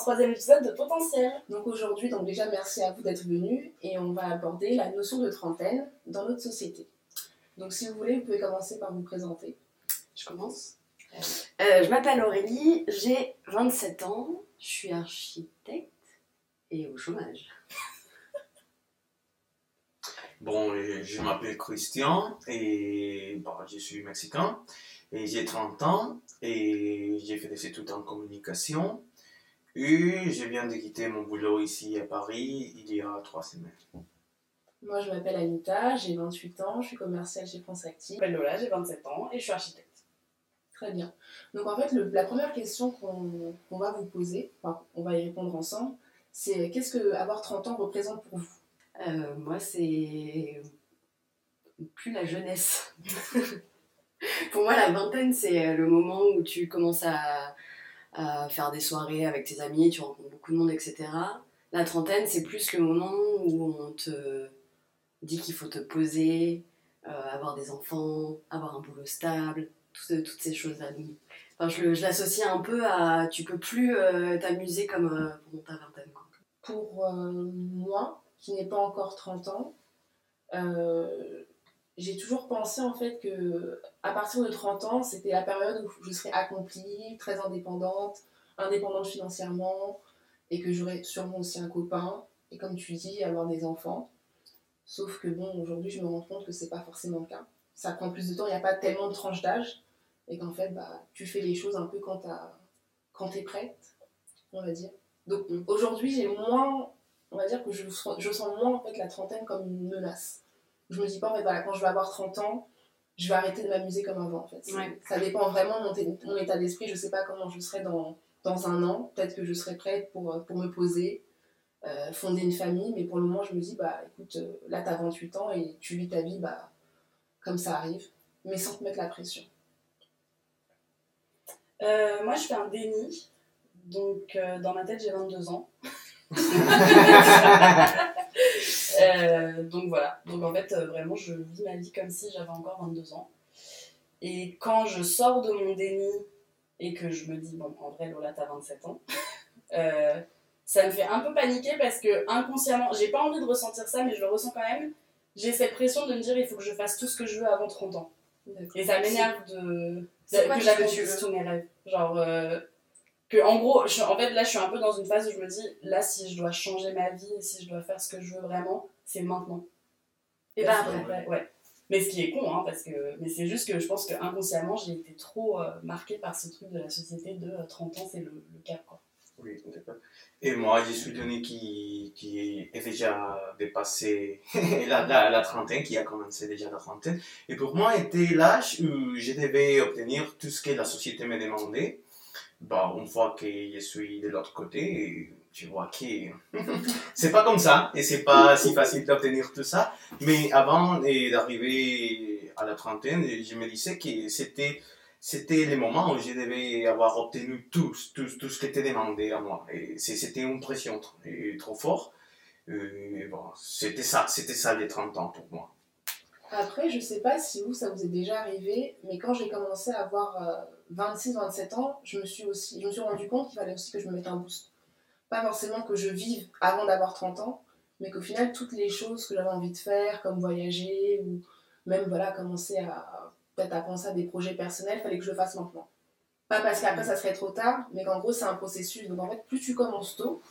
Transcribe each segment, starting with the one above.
troisième épisode de Potentiel. Donc aujourd'hui, donc déjà merci à vous d'être venus et on va aborder la notion de trentaine dans notre société. Donc si vous voulez, vous pouvez commencer par vous présenter. Je commence. Euh, je m'appelle Aurélie, j'ai 27 ans, je suis architecte et au chômage. Bon, je m'appelle Christian et bon, je suis mexicain et j'ai 30 ans et j'ai fait des études en communication et je viens de quitter mon boulot ici à Paris il y a trois semaines. Moi, je m'appelle Anita, j'ai 28 ans, je suis commerciale chez France Active. Je m'appelle Lola, j'ai 27 ans et je suis architecte. Très bien. Donc en fait, le, la première question qu'on va vous poser, enfin, on va y répondre ensemble, c'est qu'est-ce que avoir 30 ans représente pour vous? Euh, Moi, c'est plus la jeunesse. pour moi, la vingtaine, c'est le moment où tu commences à, à, faire des soirées avec tes amis, tu rencontres beaucoup de monde, etc. La trentaine, c'est plus le moment où on te dit qu'il faut te poser, euh, avoir des enfants, avoir un boulot stable, toutes, toutes ces choses-là. Enfin, je, je l'associe un peu à tu peux plus euh, t'amuser comme euh, pendant ta vingtaine. Quoi. Pour euh, moi, qui n'ai pas encore 30 ans, j'ai toujours pensé en fait que à partir de 30 ans, c'était la période où je serais accomplie, très indépendante, indépendante financièrement, et que j'aurais sûrement aussi un copain, et comme tu dis, avoir des enfants. Sauf que bon, aujourd'hui, je me rends compte que c'est pas forcément le cas. Ça prend plus de temps, il n'y a pas tellement de tranches d'âge, et qu'en fait, bah, tu fais les choses un peu quand, tu es prête, on va dire. Donc aujourd'hui, j'ai moins, on va dire que je, je sens moins en fait la trentaine comme une menace. Je me dis pas en fait, voilà, quand je vais avoir 30 ans, je vais arrêter de m'amuser comme avant en fait. Ouais. Ça dépend vraiment de mon, mon état d'esprit. Je sais pas comment je serai dans, dans un an. Peut-être que je serai prête pour, pour me poser, euh, fonder une famille, mais pour le moment, je me dis, bah écoute, euh, là, tu as 28 ans et tu vis ta vie bah, comme ça arrive, mais sans te mettre la pression. Euh, moi, je fais un déni. Donc, euh, dans ma tête, j'ai 22 ans. euh, donc, voilà. Donc, en fait, euh, vraiment, je vis ma vie comme si j'avais encore 22 ans. Et quand je sors de mon déni et que je me dis, bon, en vrai, Lola, t'as 27 ans, euh, ça me fait un peu paniquer parce que inconsciemment, j'ai pas envie de ressentir ça, mais je le ressens quand même. J'ai cette pression de me dire, il faut que je fasse tout ce que je veux avant 30 ans. Et ça m'énerve de C'est quoi que veux tous mes rêves. Genre, euh, que en gros, je, en fait, là, je suis un peu dans une phase où je me dis, là, si je dois changer ma vie, si je dois faire ce que je veux vraiment, c'est maintenant. Et pas après. ouais, ouais. Mais ce qui est con, hein, parce que, mais c'est juste que je pense que inconsciemment, j'ai été trop euh, marquée par ce truc de la société de euh, 30 ans, c'est le, le cap, quoi. Oui, d'accord. Et moi, je suis donné qui, qui est déjà dépassé la, la, la trentaine, qui a commencé déjà la trentaine. Et pour moi, était l'âge où je devais obtenir tout ce que la société me demandait. Bah, une fois que je suis de l'autre côté, je vois que c'est pas comme ça et c'est pas si facile d'obtenir tout ça. Mais avant d'arriver à la trentaine, je me disais que c'était c'était le moment où je devais avoir obtenu tout, tout, tout ce qui était demandé à moi. Et c'était une pression trop forte. Bon, c'était ça, c'était ça les 30 ans pour moi. Après, je sais pas si vous, ça vous est déjà arrivé, mais quand j'ai commencé à avoir 26-27 ans, je me suis aussi, je me suis rendu compte qu'il fallait aussi que je me mette un boost. Pas forcément que je vive avant d'avoir 30 ans, mais qu'au final, toutes les choses que j'avais envie de faire, comme voyager, ou même voilà, commencer à peut-être à penser à des projets personnels, fallait que je le fasse maintenant. Pas parce qu'après ça serait trop tard, mais qu'en gros c'est un processus. Donc en fait, plus tu commences tôt,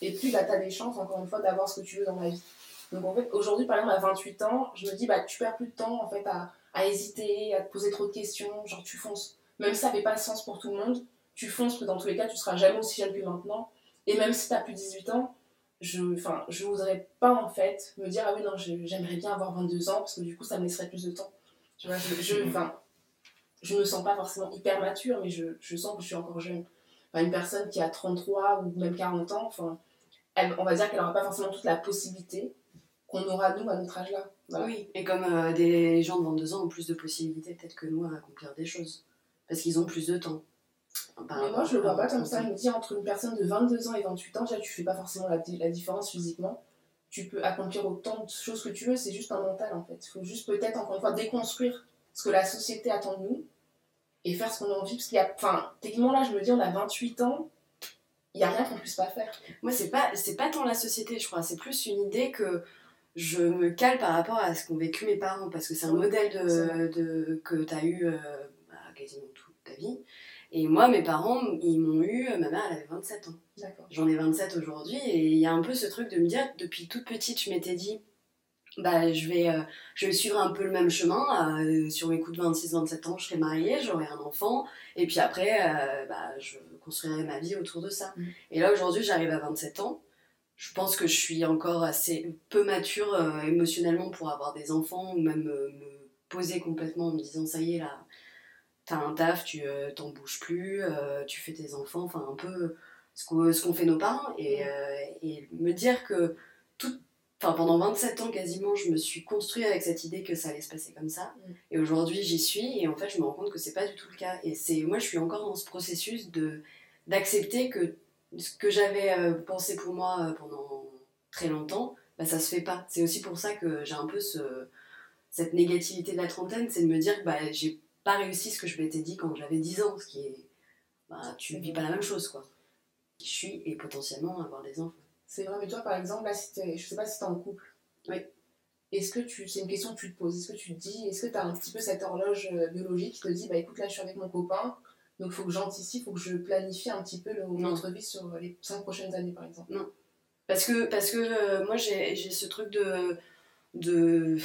et plus bah, tu as des chances, encore une fois, d'avoir ce que tu veux dans la vie. Donc en fait, aujourd'hui, par exemple, à 28 ans, je me dis, bah, tu perds plus de temps en fait à, à hésiter, à te poser trop de questions, genre tu fonces. Même si ça fait pas sens pour tout le monde, tu fonces, que dans tous les cas, tu seras jamais aussi jeune que maintenant. Et même si tu as plus de 18 ans, je enfin je voudrais pas en fait me dire, ah oui, non, j'aimerais bien avoir 22 ans, parce que du coup, ça me laisserait plus de temps. Tu vois, je, je, enfin, je me sens pas forcément hyper mature, mais je, je sens que je suis encore jeune. Enfin, une personne qui a 33 ou même 40 ans, enfin, elle, on va dire qu'elle aura pas forcément toute la possibilité qu'on aura nous à notre âge-là. Voilà. Oui, et comme euh, des gens de 22 ans ont plus de possibilités peut-être que nous à accomplir des choses. Parce qu'ils ont plus de temps. Par Mais moi, je le vois à pas comme ça. Je me dis, entre une personne de 22 ans et 28 ans, déjà, tu fais pas forcément la, la différence physiquement. Tu peux accomplir autant de choses que tu veux, c'est juste un mental en fait. Il faut juste peut-être, encore une fois, déconstruire ce que la société attend de nous et faire ce qu'on a envie. Parce qu'il y a, enfin, techniquement, là, je me dis, on a 28 ans, il n'y a rien qu'on puisse pas faire. Moi, c'est pas, c'est pas tant la société, je crois. C'est plus une idée que je me cale par rapport à ce qu'ont vécu mes parents. Parce que c'est un Oui, modèle de, de- que tu as eu euh, bah, quasiment ta vie. Et moi, mes parents, ils m'ont eu. Ma mère, elle avait 27 ans. J'en ai 27 aujourd'hui. Et il y a un peu ce truc de me dire, depuis toute petite, je m'étais dit. Bah, je vais, euh, je vais suivre un peu le même chemin. euh, sur mes coups de 26-27 ans, je serai mariée, j'aurai un enfant. Et puis après, euh, bah, je construirai ma vie autour de ça. Mm. Et là, aujourd'hui, j'arrive à 27 ans. Je pense que je suis encore assez peu mature euh, émotionnellement pour avoir des enfants ou même euh, me poser complètement en me disant ça y est, là, t'as un taf, tu euh, t'en bouges plus, euh, tu fais tes enfants, enfin un peu ce qu'ont fait nos parents. Et, euh, et me dire que tout, pendant 27 ans quasiment, je me suis construit avec cette idée que ça allait se passer comme ça. Mm. Et aujourd'hui, j'y suis et en fait, je me rends compte que c'est pas du tout le cas. Et c'est moi, je suis encore dans ce processus de d'accepter que ce que j'avais euh, pensé pour moi pendant très longtemps, bah, ça se fait pas. C'est aussi pour ça que j'ai un peu ce, cette négativité de la trentaine, c'est de me dire que bah, j'ai pas réussi ce que je m'étais dit quand j'avais 10 ans, ce qui est. Bah, tu vis pas la même chose, quoi. Je suis et potentiellement avoir des enfants. C'est vrai, mais toi, par exemple, là, si je sais pas si t'es en couple. Oui. Est-ce que tu. C'est une question que tu te poses. Est-ce que tu te dis. Est-ce que tu as un petit peu cette horloge euh, biologique qui te dit, bah écoute, là, je suis avec mon copain, donc il faut que j'anticipe, il faut que je planifie un petit peu le- Non. notre vie sur les 5 prochaines années, par exemple? Parce que, parce que euh, moi, j'ai j'ai ce truc de, de.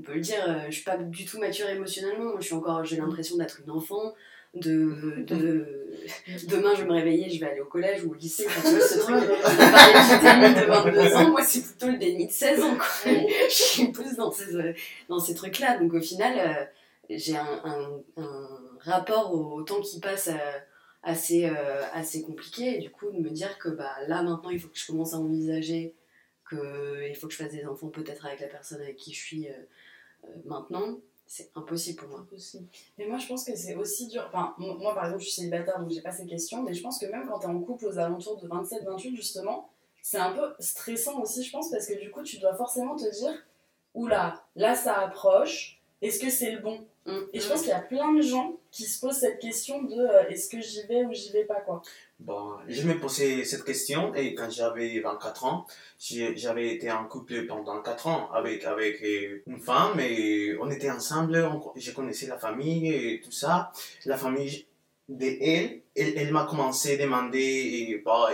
On peut le dire, euh, je suis pas du tout mature émotionnellement. Moi, je suis encore. J'ai l'impression d'être une enfant. De, de. Demain, je vais me réveiller, je vais aller au collège ou au lycée. Enfin, tu vois, ce truc. On parlait du déni de 22 ans, moi, c'est plutôt le déni de 16 ans, quoi. Je suis plus dans ces, euh, dans ces trucs-là. Donc, au final, euh, j'ai un, un, un rapport au temps qui passe. assez, assez compliqué. Et du coup, de me dire que bah, là, maintenant, il faut que je commence à envisager qu'il faut que je fasse des enfants peut-être avec la personne avec qui je suis maintenant, c'est impossible pour moi. Impossible. Mais moi, je pense que c'est aussi dur. Enfin, mo- moi, par exemple, je suis célibataire, donc j'ai pas ces questions. Mais je pense que même quand t'es en couple aux alentours de 27-28, justement, c'est un peu stressant aussi, je pense, parce que du coup, tu dois forcément te dire Oula, là, ça approche. Est-ce que c'est le bon? Mm. Et je pense qu'il y a plein de gens qui se posent cette question de euh, est-ce que j'y vais ou j'y vais pas, quoi. Bon, je me posais cette question et quand j'avais 24 ans, j'avais été en couple pendant 4 ans avec, avec euh, une femme et on était ensemble, je connaissais la famille et tout ça. La famille de elle, elle, m'a commencé à demander, et, bah,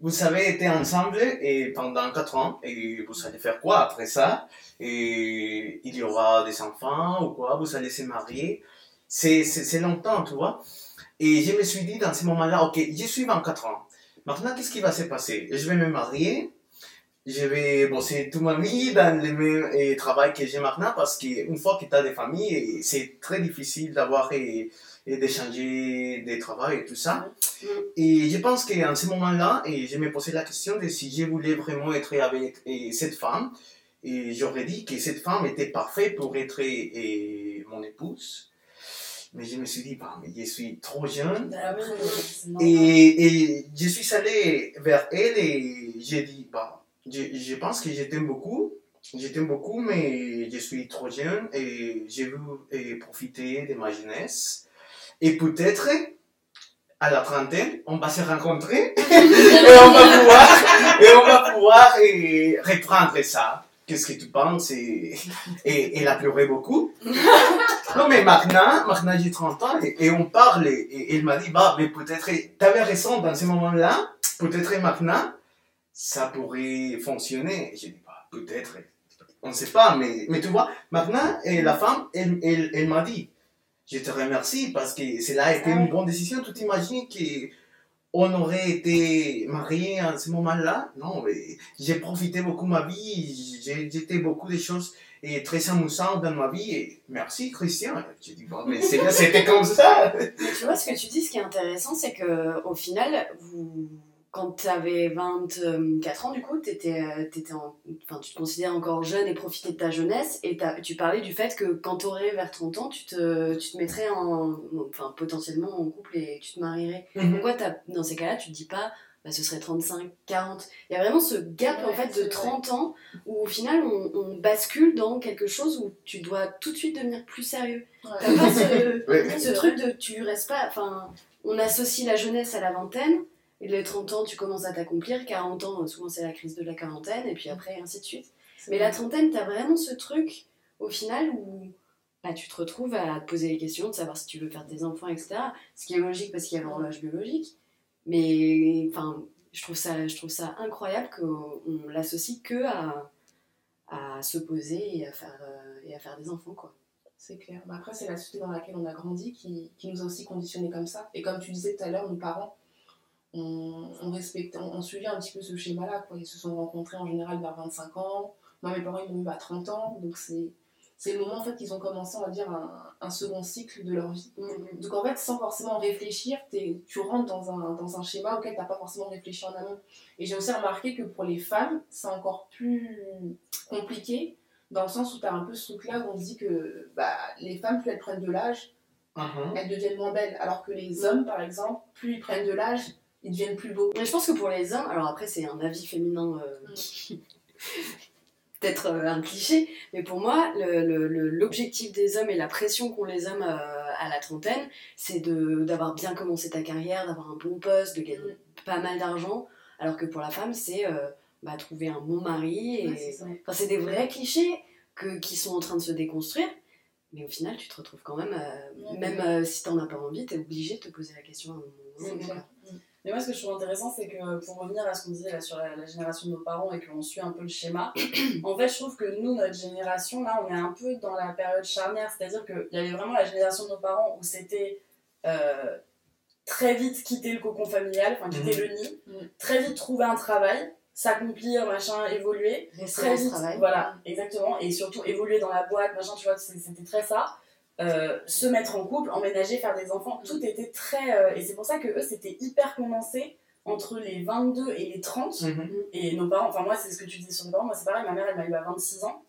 vous avez été ensemble et pendant 4 ans et vous allez faire quoi après ça? Et il y aura des enfants ou quoi? Vous allez se marier? C'est longtemps, tu vois et je me suis dit dans ce moment-là, ok, je suis 24 ans. Maintenant, qu'est-ce qui va se passer? Je vais me marier, je vais bosser toute ma vie dans le même travail que j'ai maintenant parce qu'une fois que tu as des familles, c'est très difficile d'avoir et, et d'échanger des travails et tout ça. Mm. Et je pense qu'en ce moment-là, et je me posais la question de si je voulais vraiment être avec cette femme. Et j'aurais dit que cette femme était parfaite pour être euh, mon épouse. Mais je me suis dit, bah, mais je suis trop jeune. Ah normal. Et, et je suis allé vers elle et j'ai dit, bah, je, je pense que je t'aime beaucoup. Je t'aime beaucoup, mais je suis trop jeune et je veux profiter de ma jeunesse. Et peut-être, à la trentaine, on va se rencontrer et on va pouvoir, et on va pouvoir euh, reprendre ça. Qu'est-ce que tu penses et, et elle a pleuré beaucoup. Non, mais maintenant, maintenant j'ai 30 ans et, et on parle et, et elle m'a dit, bah, mais peut-être, t'avais raison dans ce moment-là, peut-être maintenant, ça pourrait fonctionner. J'ai dit, bah, peut-être, on ne sait pas, mais, mais tu vois, maintenant, et la femme, elle, elle, elle m'a dit, je te remercie parce que cela a été Ah une bonne décision. Tu t'imagines qu'on aurait été mariés en ce moment-là? Non, mais j'ai profité beaucoup de ma vie, j'ai j'étais beaucoup de choses et très amusantes dans ma vie. Et merci Christian. J'ai dit, bon, mais c'était comme ça. Mais tu vois, ce que tu dis, ce qui est intéressant, c'est que au final, vous, quand tu avais 24 ans, du coup, étais, en, enfin, tu te considères encore jeune et profiter de ta jeunesse. Et tu parlais du fait que quand tu aurais vers 30 ans, tu te, tu te mettrais en, enfin, potentiellement en couple et tu te marierais. Pourquoi t'as- dans ces cas-là, tu te dis pas, bah, ce serait 35, 40 Il y a vraiment ce gap en Ouais, fait c'est de vrai. 30 ans où au final on, on bascule dans quelque chose où tu dois tout de suite devenir plus sérieux. Ouais. T'as pas ce, Ouais. ce truc de tu restes pas. Enfin, on associe la jeunesse à la vingtaine, Et les 30 ans, tu commences à t'accomplir. 40 ans, souvent c'est la crise de la quarantaine, et puis après, ainsi de suite. Mais la trentaine, t'as vraiment ce truc, au final, où bah, tu te retrouves à te poser les questions, de savoir si tu veux faire des enfants, etc. Ce qui est logique parce qu'il y a l'horloge biologique. Mais enfin, je trouve ça, je trouve ça incroyable qu'on l'associe que à, à se poser et à faire, euh, et à faire des enfants, quoi. C'est clair. Mais après, c'est la société dans laquelle on a grandi qui, qui nous a aussi conditionnés comme ça. Et comme tu disais tout à l'heure, nos parents ont, ont, respecté, ont, ont suivi un petit peu ce schéma-là. Ils se sont rencontrés en général vers 25 ans. Moi, mes parents, ils m'ont eu à 30 ans. Donc, c'est c'est le moment en fait qu'ils ont commencé, on va dire, un, un second cycle de leur vie. Donc en fait, sans forcément réfléchir, t'es- tu rentres dans un, dans un schéma auquel tu n'as pas forcément réfléchi en amont. Et j'ai aussi remarqué que pour les femmes, c'est encore plus compliqué, dans le sens où tu as un peu ce truc-là où on se dit que bah, les femmes, plus elles prennent de l'âge, Mhm. elles deviennent moins belles. Alors que les hommes, par exemple, plus ils prennent de l'âge, ils deviennent plus beaux. Mais je pense que pour les hommes, alors après c'est un avis féminin euh, Mm. peut-être euh, un cliché, mais pour moi l'objectif des hommes et la pression qu'ont les hommes euh, à la trentaine, c'est d'avoir bien commencé ta carrière, d'avoir un bon poste, de gagner Mm. pas mal d'argent, alors que pour la femme c'est bah, trouver un bon mari et Ouais, c'est ça. Enfin, c'est des vrais clichés que, qui sont en train de se déconstruire. Mais au final, tu te retrouves quand même, euh, même euh, si t'en as pas envie, t'es obligé de te poser la question à un moment Mais moi, ce que je trouve intéressant, c'est que pour revenir à ce qu'on disait là, sur la, la génération de nos parents et qu'on suit un peu le schéma, en fait, je trouve que nous, notre génération, là, on est un peu dans la période charnière. C'est-à-dire qu'il y avait vraiment la génération de nos parents où c'était euh, très vite quitter le cocon familial, enfin quitter Mhm. le nid, Mhm. très vite trouver un travail, s'accomplir, machin, évoluer. Rester Très vite, travail. voilà, exactement. Et surtout évoluer dans la boîte, machin, tu vois, c'était très ça. Euh, se mettre en couple, emménager, faire des enfants, tout était très. euh, et c'est pour ça que eux, c'était hyper condensé entre les 22 et les 30. Mhm. Et nos parents, enfin, moi, c'est ce que tu disais sur nos parents, moi, c'est pareil, ma mère, elle m'a eu à 26 ans.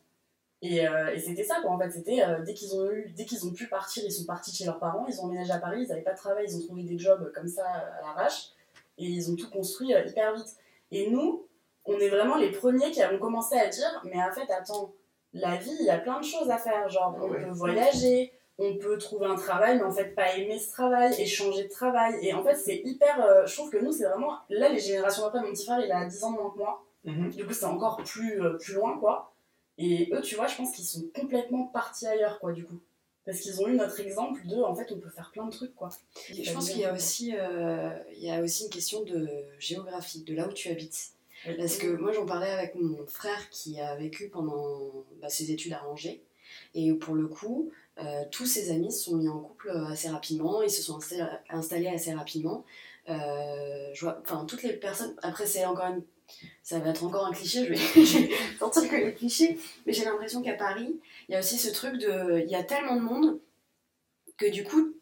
Et, euh, et c'était ça, quoi, en fait. C'était dès qu'ils ont eu, dès qu'ils ont pu partir, ils sont partis chez leurs parents, ils ont emménagé à Paris, ils n'avaient pas de travail, ils ont trouvé des jobs comme ça à l'arrache. Et ils ont tout construit hyper vite. Et nous, on est vraiment les premiers qui avons commencé à dire mais en fait attends la vie il y a plein de choses à faire genre on Ouais. peut voyager on peut trouver un travail mais en fait pas aimer ce travail et changer de travail. Et en fait c'est hyper euh, je trouve que nous c'est vraiment là les générations d'après mon petit frère il a 10 ans de moins que moi. Mhm. du coup c'est encore plus euh, plus loin quoi. Et eux tu vois je pense qu'ils sont complètement partis ailleurs quoi du coup. Parce qu'ils ont eu notre exemple de en fait on peut faire plein de trucs quoi. Je pense qu'il y a aussi, euh, il y a aussi une question de géographie, de là où tu habites. Parce que moi, j'en parlais avec mon frère qui a vécu pendant bah, ses études à Angers. Et pour le coup, tous ses amis se sont mis en couple assez rapidement, ils se sont insta- installés assez rapidement. Euh, je vois, enfin, toutes les personnes. Après, c'est encore une. Ça va être encore un cliché, je vais, sortir que les clichés. Mais j'ai l'impression qu'à Paris, il y a aussi ce truc de. Il y a tellement de monde que du coup,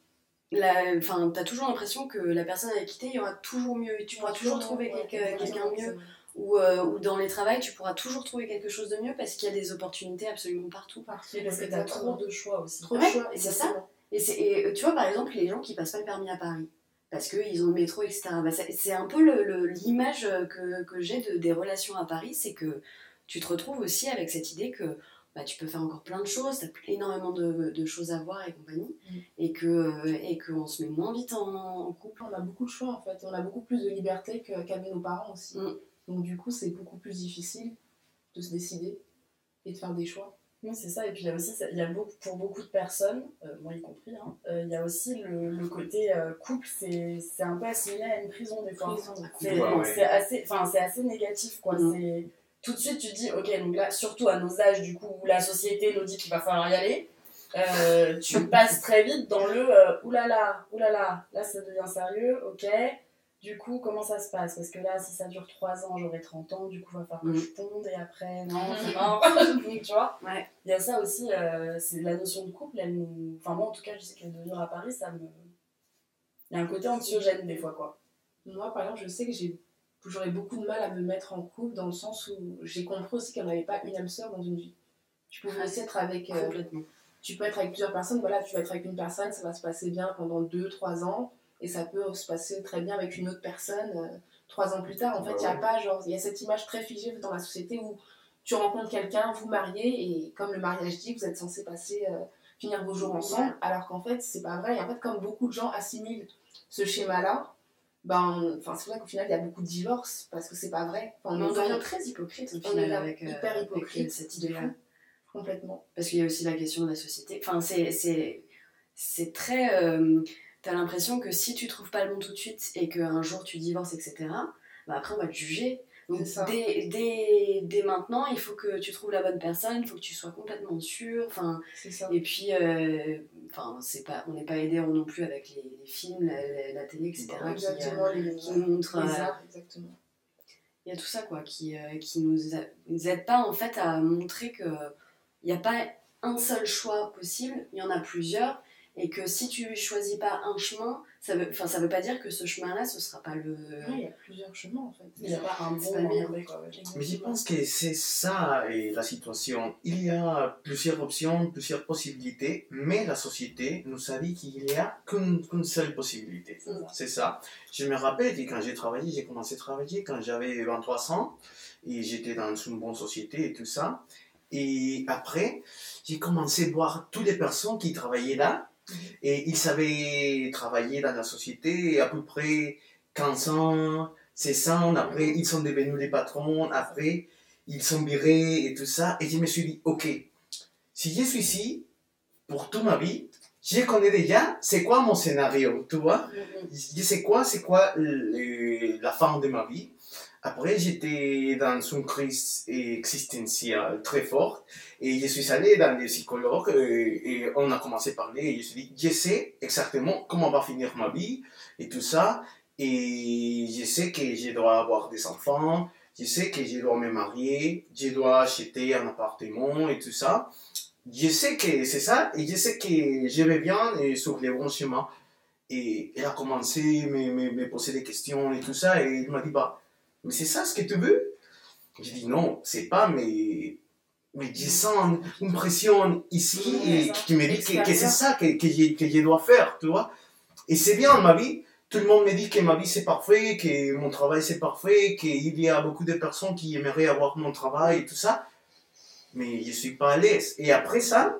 la- enfin, t'as toujours l'impression que la personne avec qui t'es, il y aura toujours mieux. Et tu pourras toujours trouver Ouais, quelqu'un ouais, mieux ou, euh, ou dans les travails, tu pourras toujours trouver quelque chose de mieux parce qu'il y a des opportunités absolument partout. Parce que t'as trop de choix aussi Trop de choix, et c'est ça. Et, c'est- et, euh, tu vois, par exemple, les gens qui passent pas le permis à Paris parce qu'ils ont le métro, etc. Bah, c'est un peu le- le- l'image que, que j'ai de, des relations à Paris, c'est que tu te retrouves aussi avec cette idée que bah, tu peux faire encore plein de choses, tu as énormément de, de choses à voir et compagnie, Mm. et que et qu'on se met moins vite en, en couple. On a beaucoup de choix en fait, on a beaucoup plus de liberté que- qu'avaient nos parents aussi. Mm. Donc du coup, c'est beaucoup plus difficile de se décider et de faire des choix. Oui, c'est ça. Et puis il y a aussi, ça- il y a beaucoup, pour beaucoup de personnes, euh, moi y compris, hein, euh, il y a aussi le, le côté euh, couple, c'est c'est un peu assimilé à une prison des fois. C'est Ouais, ouais. c'est assez, enfin, c'est assez négatif quoi. C'est tout de suite tu te dis ok donc là surtout à nos âges du coup où la société nous dit qu'il va falloir y aller, euh, tu passes très vite dans le euh, oulala oulala là ça devient sérieux ok. Du coup, comment ça se passe? Parce que là, si ça dure 3 ans, j'aurai 30 ans, du coup, il va falloir que Mhm. je ponde et après, non, mort. Donc, tu vois Ouais. il y a ça aussi, euh, c'est la notion de couple, elle nous... Enfin moi en tout cas, je sais que de vivre à Paris, ça me... Il y a un côté anxiogène des fois, quoi. Moi, par exemple, je sais que j'ai j'aurais beaucoup de mal à me mettre en couple dans le sens où j'ai compris aussi qu'il n'y avait pas une âme sœur dans une vie. Tu pouvais Ah, aussi être avec... euh, Complètement. tu peux être avec plusieurs personnes, voilà, tu vas être avec une personne, ça va se passer bien pendant 2-3 ans, et ça peut se passer très bien avec une autre personne euh, trois ans plus tard. En fait, Bah il y a ouais. pas, genre, il y a cette image très figée dans la société où tu rencontres quelqu'un, vous mariez, et comme le mariage dit, vous êtes censé passer, euh, finir vos jours ensemble, alors qu'en fait, c'est pas vrai. Et en fait, comme beaucoup de gens assimilent ce schéma-là, ben, enfin, c'est vrai qu'au final, il y a beaucoup de divorces parce que c'est pas vrai. Enfin, on est devient très hypocrite au final avec, euh, hyper avec, hypocrite, euh, cette de idée-là. complètement. Parce qu'il y a aussi la question de la société. Enfin, c'est, c'est, c'est très. euh, t'as l'impression que si tu trouves pas le bon tout de suite et qu'un jour tu divorces, etc., bah après on va te juger. Donc dès, dès, dès maintenant, il faut que tu trouves la bonne personne, il faut que tu sois complètement sûr. Enfin, et puis, euh, c'est pas, on n'est pas aidé non plus avec les, les films, la, télé, etc., qui, euh, exactement, les, qui nous montrent. les euh, arts, exactement. il y a tout ça quoi qui, euh, qui nous, a- nous aide pas en fait à montrer que il n'y a pas un seul choix possible, il y en a plusieurs et que si tu choisis pas un chemin, ça veut, enfin ça veut pas dire que ce chemin-là ce sera pas le. Ouais, il y a plusieurs chemins en fait. Il n'y a pas un bon mien. mauvais, quoi. Mais je pense que c'est ça et la situation. Il y a plusieurs options, plusieurs possibilités, mais la société nous a dit qu'il n'y a qu'une seule possibilité. C'est ça. Je me rappelle que quand j'ai travaillé, j'ai commencé à travailler quand j'avais 23 ans et j'étais dans une bonne société et tout ça. Et après, j'ai commencé à voir toutes les personnes qui travaillaient là et ils savaient travailler dans la société à peu près 15 ans, 16 ans. Après, ils sont devenus les patrons. Après, ils sont virés et tout ça. Et je me suis dit, ok, si je suis ici pour toute ma vie, je connais déjà c'est quoi mon scénario, tu vois je sais quoi, c'est quoi le- la fin de ma vie. Après, j'étais dans une crise existentielle très forte et je suis allé dans des psychologues euh, et on a commencé à parler et je me suis dit, je sais exactement comment va finir ma vie et tout ça et je sais que je dois avoir des enfants, je sais que je dois me marier, je dois acheter un appartement et tout ça. Je sais que c'est ça et je sais que je vais bien et sur les bons chemins. Et elle a commencé à me, me, poser des questions et tout ça. Et il m'a dit, bah, mais c'est ça ce que tu veux? J'ai dit, non, c'est pas, mais, mais je sens une pression ici et qui me dit que, que c'est ça que, que, je, que je dois faire, tu vois? Et c'est bien ma vie. Tout le monde me dit que ma vie c'est parfait, que mon travail c'est parfait, qu'il y a beaucoup de personnes qui aimeraient avoir mon travail et tout ça. Mais je suis pas à l'aise. Et après ça,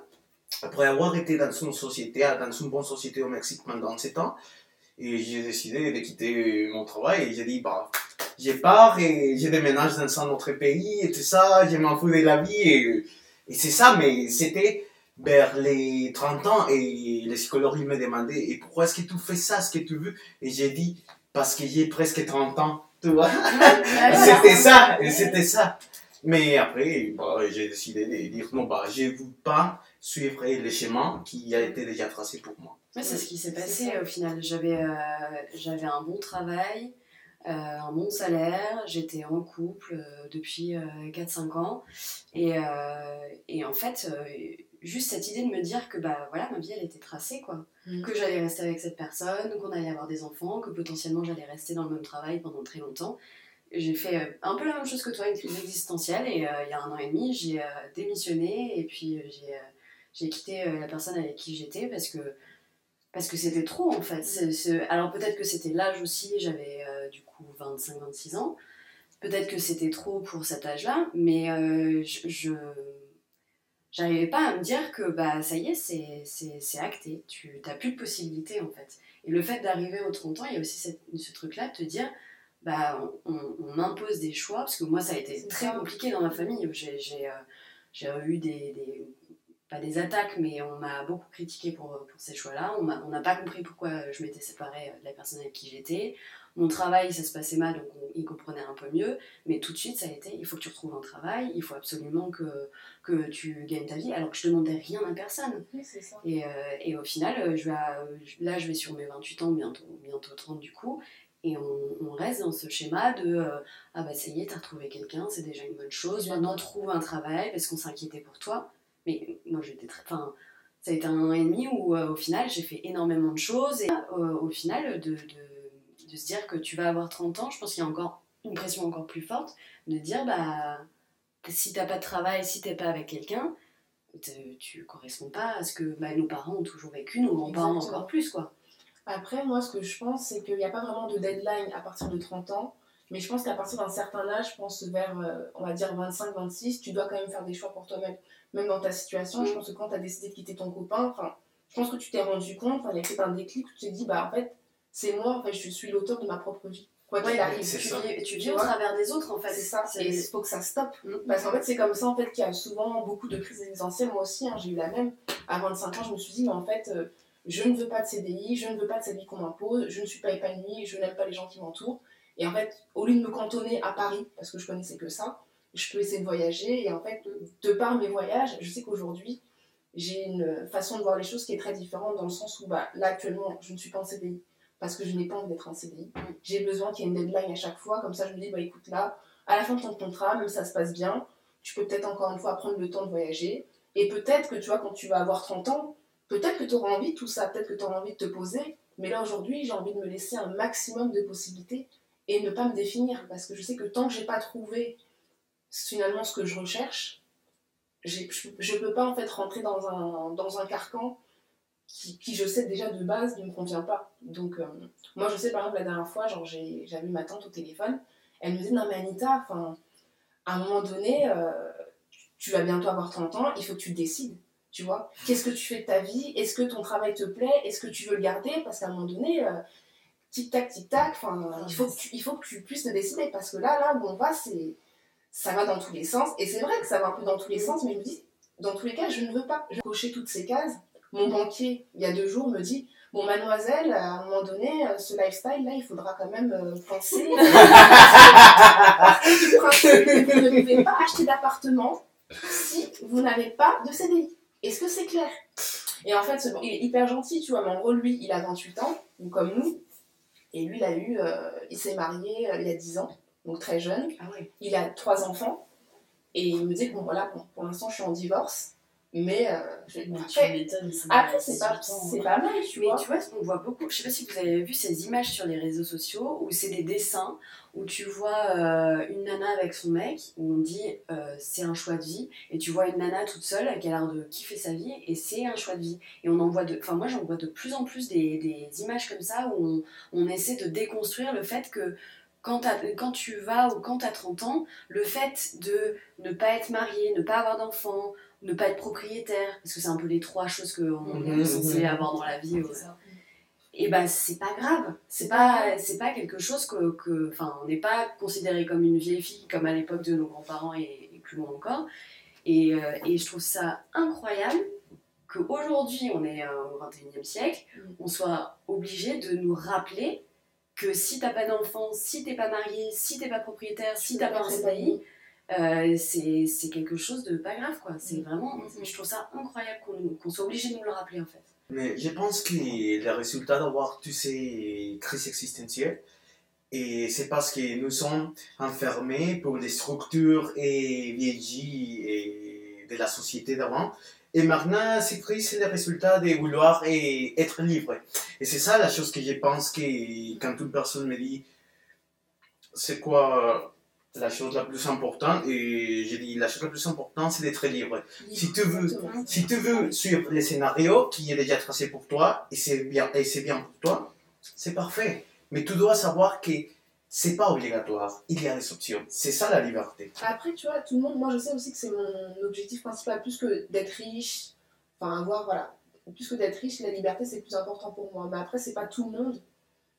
après avoir été dans une société, dans une bonne société au Mexique pendant 7 ans, et j'ai décidé de quitter mon travail et j'ai dit, bah, je pars et je déménage dans un autre pays et tout ça, je m'en fous de la vie et, et c'est ça, mais c'était vers les 30 ans et les psychologues ils me demandaient, et pourquoi est-ce que tu fais ça, ce que tu veux? Et j'ai dit, parce que j'ai presque 30 ans, tu vois C'était ça, et c'était ça. Mais après, bah, j'ai décidé de dire, non, bah, je ne veux pas suivre le chemin qui a été déjà tracé pour moi. Ouais, c'est ce qui s'est passé au final. J'avais euh, j'avais un bon travail, euh, un bon salaire, j'étais en couple euh, depuis 4-5 ans. Et, euh, et en fait, euh, juste cette idée de me dire que bah, voilà, ma vie elle était tracée, quoi. Mm. que j'allais rester avec cette personne, qu'on allait avoir des enfants, que potentiellement j'allais rester dans le même travail pendant très longtemps. J'ai fait euh, un peu la même chose que toi, une crise existentielle, et euh, il y a un an et demi, j'ai euh, démissionné et puis euh, j'ai euh, j'ai quitté euh, la personne avec qui j'étais parce que parce que c'était trop en fait. C'est- Alors peut-être que c'était l'âge aussi, j'avais euh, du coup 25-26 ans. Peut-être que c'était trop pour cet âge-là, mais euh, je, j'arrivais pas à me dire que bah ça y est, c'est, acté, tu n'as plus de possibilités en fait. Et le fait d'arriver aux 30 ans, il y a aussi cette- ce truc-là de te dire bah on, on impose des choix, parce que moi ça a été très compliqué dans ma famille. J'ai, euh, j'ai eu des, des- pas des attaques, mais on m'a beaucoup critiqué pour, pour ces choix-là. On n'a pas compris pourquoi je m'étais séparée de la personne avec qui j'étais. Mon travail, ça se passait mal, donc on- ils comprenaient un peu mieux. Mais tout de suite, ça a été, il faut que tu retrouves un travail, il faut absolument que, que tu gagnes ta vie, alors que je demandais rien à personne. Oui, c'est ça. Et, euh, et au final, euh, je vais à- là, je vais sur mes 28 ans, bientôt, bientôt 30 du coup, et on, on reste dans ce schéma de euh, Ah bah ça y est, t'as retrouvé quelqu'un, c'est déjà une bonne chose, maintenant trouve un travail parce qu'on s'inquiétait pour toi. Mais moi j'étais très. Enfin, ça a été un an et demi où euh, au final j'ai fait énormément de choses, et euh, au final, de, de, de se dire que tu vas avoir 30 ans, je pense qu'il y a encore une pression encore plus forte de dire bah si t'as pas de travail, si t'es pas avec quelqu'un, tu corresponds pas à ce que bah, nos parents ont toujours vécu, nos grands-parents encore plus quoi. Après, moi, ce que je pense, c'est qu'il n'y a pas vraiment de deadline à partir de 30 ans. Mais je pense qu'à partir d'un certain âge, je pense vers, euh, on va dire 25-26, tu dois quand même faire des choix pour toi-même. Même dans ta situation, je Mm. pense que quand tu as décidé de quitter ton copain, je pense que tu t'es rendu compte, il y a peut-être un déclic où tu t'es dit, bah en fait, c'est moi, en fait, je suis l'auteur de ma propre vie. Quoi qu'il Ouais, arrive. c'est tu ça. vis, tu vis au travers des autres en fait. C'est ça, C'est- et il faut que ça stoppe. Mm. Parce qu'en fait, c'est comme ça en fait, qu'il y a souvent beaucoup de crises existentielles. Moi aussi, hein, j'ai eu la même. À 25 ans, je me suis dit, mais en fait, euh, je ne veux pas de CDI, je ne veux pas de cette vie qu'on m'impose, je ne suis pas épanouie, je n'aime pas les gens qui m'entourent. Et en fait, au lieu de me cantonner à Paris, parce que je connaissais que ça, je peux essayer de voyager. Et en fait, de par mes voyages, je sais qu'aujourd'hui, j'ai une façon de voir les choses qui est très différente dans le sens où, bah, là, actuellement, je ne suis pas en CDI parce que je n'ai pas envie d'être en CDI. J'ai besoin qu'il y ait une deadline à chaque fois. Comme ça, je me dis, bah écoute, là, à la fin de ton contrat, même si ça se passe bien, tu peux peut-être encore une fois prendre le temps de voyager. Et peut-être que tu vois, quand tu vas avoir 30 ans, peut-être que tu auras envie de tout ça, peut-être que tu auras envie de te poser. Mais là, aujourd'hui, j'ai envie de me laisser un maximum de possibilités et ne pas me définir. Parce que je sais que tant que j'ai pas trouvé finalement ce que je recherche, je ne peux pas en fait rentrer dans un, dans un carcan qui, je sais déjà de base ne me convient pas. Donc, euh, moi, je sais par exemple, la dernière fois, genre, j'avais ma tante au téléphone, elle me dit Non, mais Anita, à un moment donné, euh, tu vas bientôt avoir 30 ans, il faut que tu décides. Tu vois Qu'est-ce que tu fais de ta vie? Est-ce que ton travail te plaît? Est-ce que tu veux le garder? Parce qu'à un moment donné, euh, tic-tac, tic-tac, il, faut que tu, il faut que tu puisses te décider. Parce que là, là où on va, c'est ça va dans tous les sens. Et c'est vrai que ça va un peu dans tous les sens, mais je me dis, dans tous les cas, je ne veux pas. Cocher toutes ces cases. Mon banquier, il y a deux jours, me dit Bon, mademoiselle, à un moment donné, euh, ce lifestyle-là, il faudra quand même euh, penser. Que vous ne pouvez pas acheter d'appartement si vous n'avez pas de CDI. Est-ce que c'est clair? Et en fait, ce- il est hyper gentil, tu vois, mais en gros, lui, il a 28 ans, ou comme nous, et lui, il a eu, euh, il s'est marié euh, il y a 10 ans, donc très jeune. Ah ouais. Il a trois enfants, et il me dit que bon, voilà, pour, pour l'instant, je suis en divorce, mais euh, je- Mais après, c'est pas, 18 ans, c'est hein. pas mal, tu Mais vois. tu vois, on voit beaucoup, je sais pas si vous avez vu ces images sur les réseaux sociaux où c'est des dessins où tu vois euh, une nana avec son mec où on dit euh, c'est un choix de vie et tu vois une nana toute seule qui a l'air de kiffer sa vie et c'est un choix de vie. Et on en voit de, enfin moi j'en vois de plus en plus des, des images comme ça où on, on essaie de déconstruire le fait que quand, quand tu vas ou quand tu as 30 ans, le fait de ne pas être marié, ne pas avoir d'enfant, ne pas être propriétaire, parce que c'est un peu les trois choses qu'on Mhm, est censé mhm. avoir dans la vie. euh, C'est ça. et ben c'est pas grave c'est pas c'est pas quelque chose que enfin on n'est pas considéré comme une vieille fille comme à l'époque de nos grands-parents et, et plus loin encore et, euh, et je trouve ça incroyable qu'aujourd'hui on est euh, au 21e siècle Mm. on soit obligé de nous rappeler que si t'as pas d'enfant si t'es pas marié si t'es pas propriétaire si t'as pas un CDI euh, c'est c'est quelque chose de pas grave quoi c'est Mm. vraiment Mm. je trouve ça incroyable qu'on qu'on soit obligé de nous le rappeler en fait Mais je pense que le résultat d'avoir toutes ces crises existentielles, et c'est parce que nous sommes enfermés pour des structures et vieillies et de la société d'avant. Et maintenant, ces crises, c'est le résultat de vouloir et être libre. Et c'est ça la chose que je pense que quand une personne me dit c'est quoi la chose la plus importante, et je dis la chose la plus importante, c'est d'être libre. Si tu veux Exactement. Si tu veux suivre le scénario qui est déjà tracé pour toi et c'est bien, et c'est bien pour toi, c'est parfait. Mais tu dois savoir que c'est pas obligatoire. Il y a des options. C'est ça la liberté. Après, tu vois, tout le monde, moi je sais aussi que c'est mon objectif principal, plus que d'être riche, enfin avoir, voilà, plus que d'être riche, la liberté c'est plus important pour moi. Mais après, c'est pas tout le monde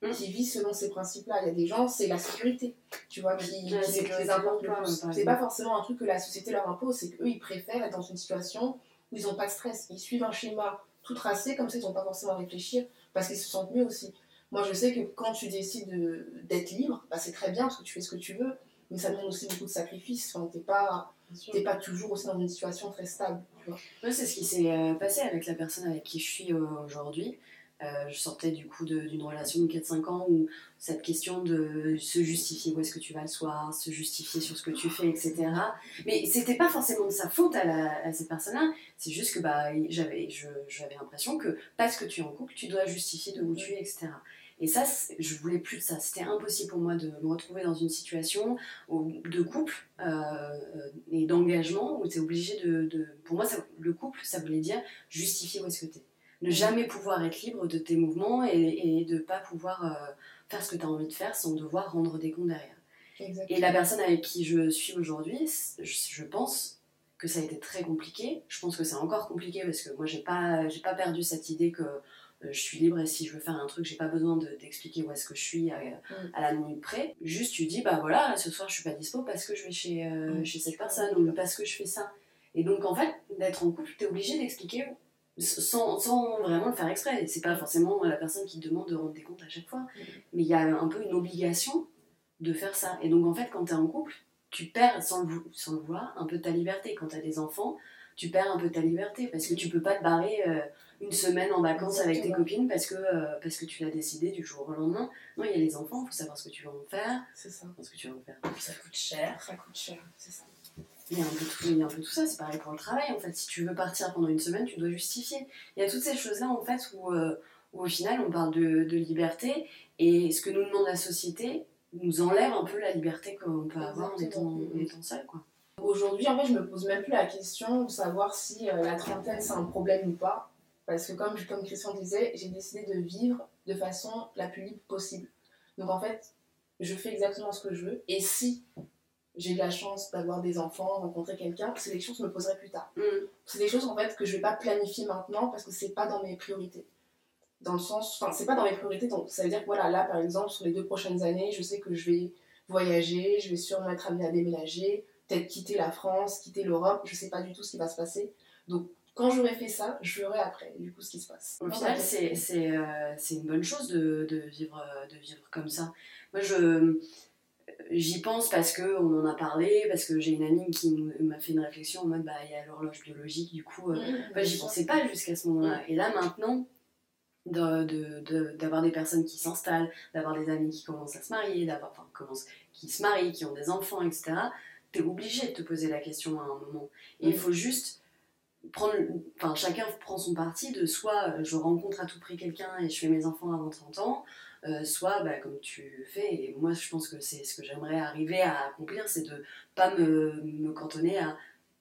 Mm. qui vit selon ces principes-là. Il y a des gens, c'est la sécurité, tu vois, qui, qui, les importe le plus. C'est pas forcément un truc que la société leur impose, c'est qu'eux ils préfèrent être dans une situation où ils n'ont pas de stress. Ils suivent un schéma tout tracé, comme ça ils n'ont pas forcément à réfléchir, parce qu'ils se sentent mieux aussi. Moi je sais que quand tu décides de- d'être libre, bah, c'est très bien parce que tu fais ce que tu veux, mais ça demande aussi beaucoup de sacrifices. Enfin, t'es pas, t'es pas toujours aussi dans une situation très stable. Tu vois. Moi, c'est ce qui s'est euh, passé avec la personne avec qui je suis euh, aujourd'hui. Euh, je sortais du coup d'une relation de 4-5 ans où cette question de se justifier où est-ce que tu vas le soir, se justifier sur ce que tu fais, etc. Mais c'était pas forcément de sa faute à, la- à cette personne-là, c'est juste que bah, j'avais l'impression que parce que tu es en couple, tu dois justifier de où tu es, etc. Et ça, je voulais plus de ça. C'était impossible pour moi de me retrouver dans une situation de couple euh, et d'engagement où tu es obligé de, Pour moi, le couple, ça voulait dire justifier où est-ce que tu es. Ne jamais pouvoir être libre de tes mouvements et, et de pas pouvoir euh, faire ce que tu as envie de faire sans devoir rendre des comptes derrière. Et la personne avec qui je suis aujourd'hui, je pense que ça a été très compliqué. Je pense que c'est encore compliqué parce que moi, j'ai pas, j'ai pas perdu cette idée que euh, je suis libre et si je veux faire un truc, j'ai pas besoin de- d'expliquer où est-ce que je suis à, à la minute près. Juste, tu dis, bah voilà, ce soir je suis pas dispo parce que je vais chez, euh, Mm. chez cette personne ou parce que je fais ça. Et donc, en fait, d'être en couple, t'es obligé d'expliquer sans, sans vraiment le faire exprès. C'est pas forcément la personne qui demande de rendre des comptes à chaque fois, mais il y a un peu une obligation de faire ça. Et donc, en fait, quand t'es en couple, tu perds, sans le, sans le vouloir, un peu ta liberté. Quand t'as des enfants, tu perds un peu ta liberté parce que tu peux pas te barrer euh, une semaine en vacances avec tes copines parce que, euh, parce que tu l'as décidé du jour au lendemain. Non, il y a les enfants, il faut savoir ce que tu vas en faire. C'est ça. Ce que tu vas en faire. Ça coûte cher. Ça coûte cher, c'est ça. Il y, a un peu tout, il y a un peu tout ça, c'est pareil pour le travail en fait. Si tu veux partir pendant une semaine, tu dois justifier. Il y a toutes ces choses-là en fait où, euh, où au final on parle de, de liberté et ce que nous demande la société nous enlève un peu la liberté qu'on peut avoir en étant, en étant seul. Quoi. Aujourd'hui, en fait, je me pose même plus la question de savoir si euh, la trentaine c'est un problème ou pas. Parce que, comme, comme Christian disait, j'ai décidé de vivre de façon la plus libre possible. Donc, en fait, je fais exactement ce que je veux. Et si j'ai de la chance d'avoir des enfants, rencontrer quelqu'un, c'est des choses que je me poserai plus tard. C'est des choses en fait que je vais pas planifier maintenant parce que c'est pas dans mes priorités. Dans le sens, enfin, c'est pas dans mes priorités, donc ça veut dire que voilà, là par exemple, sur les deux prochaines années, je sais que je vais voyager, je vais sûrement être amenée à déménager, peut-être quitter la France, quitter l'Europe, je sais pas du tout ce qui va se passer. Donc quand j'aurai fait ça, je verrai après du coup ce qui se passe. Au final, c'est c'est, euh, une bonne chose de, de, vivre, euh, de vivre comme ça. Moi, je j'y pense parce que on en a parlé, parce que j'ai une amie qui m'a fait une réflexion en mode bah il y a l'horloge biologique, du coup, euh, Mmh, j'y pensais pas jusqu'à ce moment-là. Et là, maintenant, de- de- de- d'avoir des personnes qui s'installent, d'avoir des amis qui commencent à se marier, d'avoir, enfin, commencent, qui se marient, qui ont des enfants, etc., t'es obligé de te poser la question à un moment. Et il faut juste prendre, enfin, chacun prend son parti de soit euh, je rencontre à tout prix quelqu'un et je fais mes enfants avant 30 ans, euh, soit bah, comme tu fais, et moi je pense que c'est ce que j'aimerais arriver à accomplir, c'est de pas me, me cantonner à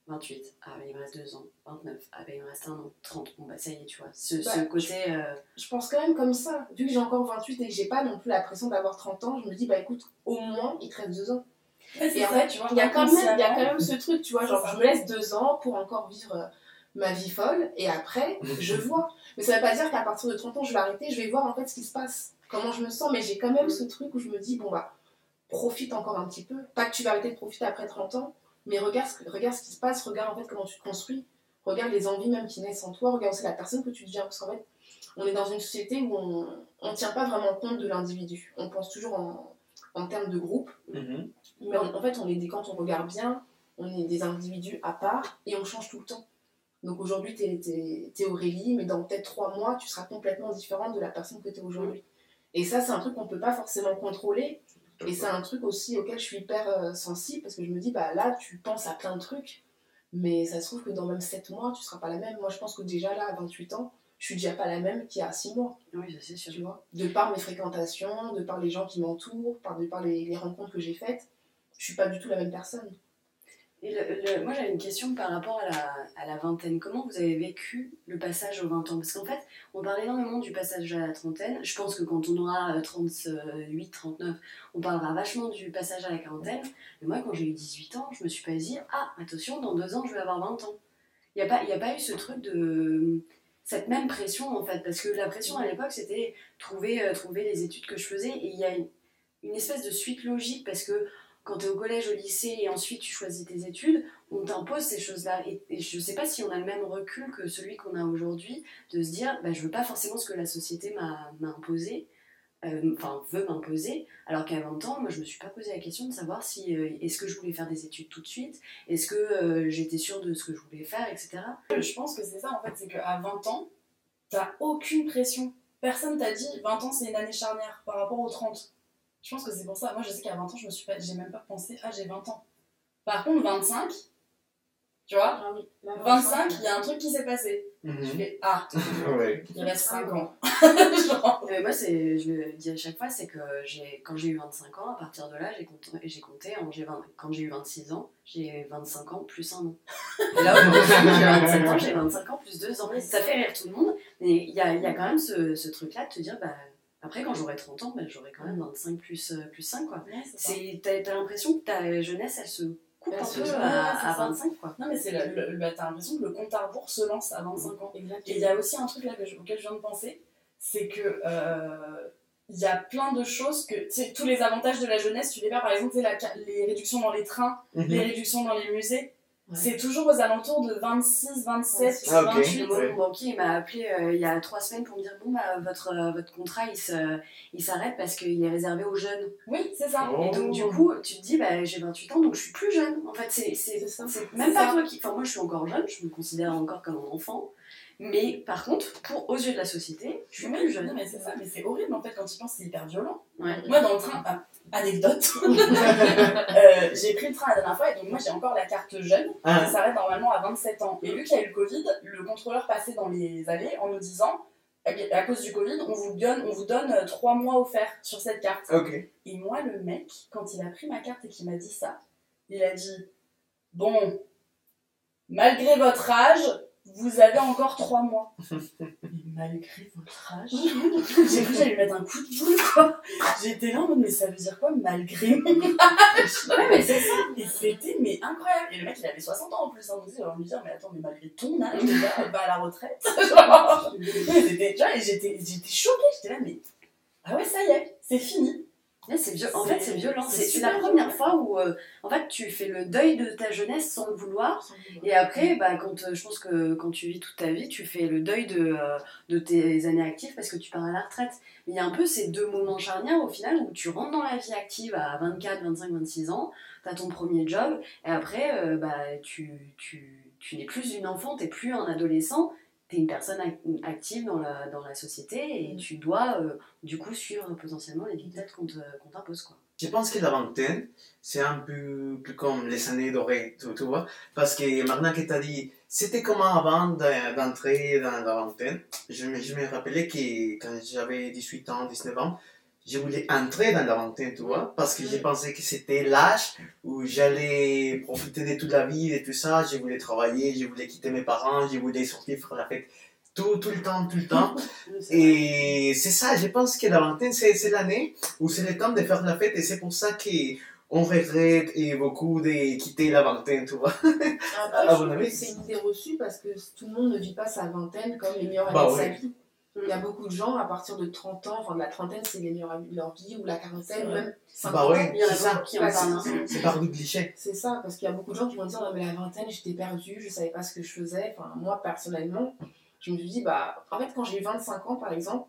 28, ah bah, il me reste 2 ans, 29, ah bah, il me reste un an, 30, bon bah ça y est, tu vois, ce, ce Bah, côté... euh, Je pense quand même comme ça. Vu que j'ai encore 28 et que j'ai pas non plus la pression d'avoir 30 ans, je me dis bah écoute, au moins il te reste 2 ans. Ouais, Et en ça, fait, tu vois. il y a quand même, il y a inconsciemment. quand même ce truc, tu vois, genre je me laisse deux ans pour encore vivre euh, ma vie folle et après je vois. Mais ça veut pas dire qu'à partir de 30 ans je vais arrêter, je vais voir en fait ce qui se passe, comment je me sens, mais j'ai quand même Mm. ce truc où je me dis bon bah profite encore un petit peu. Pas que tu vas arrêter de profiter après 30 ans, mais regarde ce, regarde ce qui se passe, regarde en fait comment tu te construis, regarde les envies même qui naissent en toi, regarde aussi la personne que tu deviens parce qu'en fait on est dans une société où on ne tient pas vraiment compte de l'individu. On pense toujours en, en termes de groupe. Mhm. Mais en, en fait, on est des, quand on regarde bien, on est des individus à part et on change tout le temps. Donc aujourd'hui, t'es es, Aurélie, mais dans peut-être trois mois, tu seras complètement différente de la personne que tu es aujourd'hui. Et ça, c'est un truc qu'on peut pas forcément contrôler. Et c'est un truc aussi auquel je suis hyper euh, sensible parce que je me dis, bah là, tu penses à plein de trucs, mais ça se trouve que dans même 7 mois, tu seras pas la même. Moi, je pense que déjà là, à 28 ans, je suis déjà pas la même qu'il y a 6 mois Oui, c'est sûr. tu vois? De par mes fréquentations, de par les gens qui m'entourent, par, de par les, les rencontres que j'ai faites, je suis pas du tout la même personne. Moi, j'avais une question par rapport à la, à la vingtaine. Comment vous avez vécu le passage aux 20 ans? Parce qu'en fait, on parle énormément du passage à la trentaine. Je pense que quand on aura euh, 38, 39, on parlera vachement du passage à la quarantaine. Mais moi, quand j'ai eu 18 ans, je me suis pas dit Ah, attention, dans deux ans, je vais avoir 20 ans. Il n'y a, pas- a pas eu ce truc de. cette même pression, en fait. Parce que la pression à l'époque, c'était trouver, euh, trouver les études que je faisais. Et il y a une espèce de suite logique parce que quand tu es au collège, au lycée et ensuite tu choisis tes études, on t'impose ces choses-là. Et, je sais pas si on a le même recul que celui qu'on a aujourd'hui, de se dire bah, je veux pas forcément ce que la société m'a m'a imposé, euh, enfin veut m'imposer, alors qu'à 20 ans, moi je me suis pas posé la question de savoir si euh, est-ce que je voulais faire des études tout de suite, est-ce que euh, j'étais sûre de ce que je voulais faire, etc. Je pense que c'est ça en fait, c'est qu'à 20 ans, t'as aucune pression. Personne t'a dit 20 ans c'est une année charnière par rapport aux 30. Je pense que c'est pour ça. Moi je sais qu'à 20 ans, je me suis pas, j'ai même pas pensé ah j'ai 20 ans. Par contre 25, tu vois, Ah oui, là, 25, il y a un truc qui s'est passé. Je Mhm. fais ah, Ouais. il reste 5 Ah, ans. Genre, Euh, moi, c'est, je le dis à chaque fois, c'est que j'ai, quand j'ai eu 25 ans, à partir de là, j'ai compté, j'ai compté en, j'ai 20 quand j'ai eu 26 ans, j'ai 25 ans plus un an. Et là, aujourd'hui, j'ai 27 ans, j'ai 25 ans plus 2 ans. Ça fait rire tout le monde, mais il y a, il y a quand même ce, ce truc-là de te dire, bah, après, quand j'aurai 30 ans, bah, j'aurai quand même 25 plus, euh, plus 5, quoi. ouais, c'est t'as, t'as l'impression que ta jeunesse, elle se coupe un peu diminue, à, à ça. 25, quoi. Non mais c'est le, le- bah, t'as l'impression que le compte à rebours se lance à 25 ans. Et il y a aussi un truc là que je- auquel je viens de penser, c'est que euh, il y a plein de choses que, tu sais, tous les avantages de la jeunesse, tu les perds, par exemple, la les réductions dans les trains, Mhm. les réductions dans les musées, Ouais. c'est toujours aux alentours de 26, 27, Ah, ok. 28. Moi, Ouais. mon banquier m'a appelé euh, il y a trois semaines pour me dire bon bah votre, euh, votre contrat il se- il s'arrête parce qu'il est réservé aux jeunes. Oui, c'est ça. Oh. Et donc du coup tu te dis bah j'ai 28 ans donc je suis plus jeune. En fait c'est c'est C'est ça. c'est même pas ça. toi qui. Enfin moi je suis encore jeune, je me considère encore comme un enfant. Mais par contre pour aux yeux de la société je suis plus jeune. mais c'est ça, mais c'est horrible en fait quand tu penses, c'est hyper violent. Ouais. Moi dans le train, ah, anecdote, euh, j'ai pris le train la dernière fois et donc moi j'ai encore la carte jeune Ah. qui s'arrête normalement à 27 ans. Et vu qu'il y a eu le Covid, le contrôleur passait dans les allées en nous disant à cause du Covid, on vous donne, on vous donne 3 mois offerts sur cette carte. Et moi, le mec, quand il a pris ma carte et qu'il m'a dit ça, il a dit Bon, malgré votre âge, vous avez encore 3 mois. Mais malgré votre âge J'ai cru que j'allais lui mettre un coup de boule, quoi. J'étais là en mode Mais ça veut dire quoi, malgré mon âge? Ouais, mais c'est ça. Et c'était mais incroyable. Et le mec, il avait 60 ans en plus. Hein, donc, il va me dire Mais attends, mais malgré ton âge, déjà, va à la retraite. Genre, c'était- tu vois, et j'étais j'étais choquée. J'étais là, mais. Ah ouais, ça y est, c'est fini. C'est En fait, c'est violent. c'est la première fois où, euh, en fait, tu fais le deuil de ta jeunesse sans le vouloir. Et après, bah, quand, euh, je pense que quand tu vis toute ta vie, tu fais le deuil de, euh, de tes années actives parce que tu pars à la retraite. Mais il y a un peu ces deux moments charnières au final où tu rentres dans la vie active à 24, 25, 26 ans, tu as ton premier job, et après, bah, tu, tu, tu n'es plus une enfant, tu n'es plus un adolescent, tu es une personne ac- active dans la, dans la société et Mm. tu dois euh, du coup suivre potentiellement les dictates qu'on t'impose. quoi. Je pense que la vingtaine, c'est un peu plus comme les années dorées, tu, tu vois. Parce que maintenant que tu as dit, c'était comment avant de- d'entrer dans la vingtaine, je me, je me rappelais que quand j'avais 18 ans, 19 ans, je voulais entrer dans la vingtaine, tu vois. Parce que je pensais que c'était l'âge où j'allais profiter de toute la vie et tout ça. Je voulais travailler, je voulais quitter mes parents, je voulais sortir faire la fête tout, tout le temps, tout le temps. Et c'est ça, je pense que la vingtaine, c'est l'année où c'est le temps de faire la fête et c'est pour ça qu'on regrette et beaucoup de quitter la vingtaine, tu vois. Que c'est une idée reçue parce que tout le monde ne vit pas sa vingtaine comme les meilleures années Bah de sa ouais. Il y a beaucoup de gens à partir de 30 ans, enfin de la trentaine, c'est les de leur vie, ou la quarantaine, même 50 Bah ans. ouais, Il y en a c'est ça. beaucoup qui en parlent. c'est- par du cliché. C'est ça, parce qu'il y a beaucoup de gens qui vont dire non mais la vingtaine j'étais perdue, je savais pas ce que je faisais. Enfin moi personnellement, je me suis dit bah en fait quand j'ai eu 25 ans par exemple,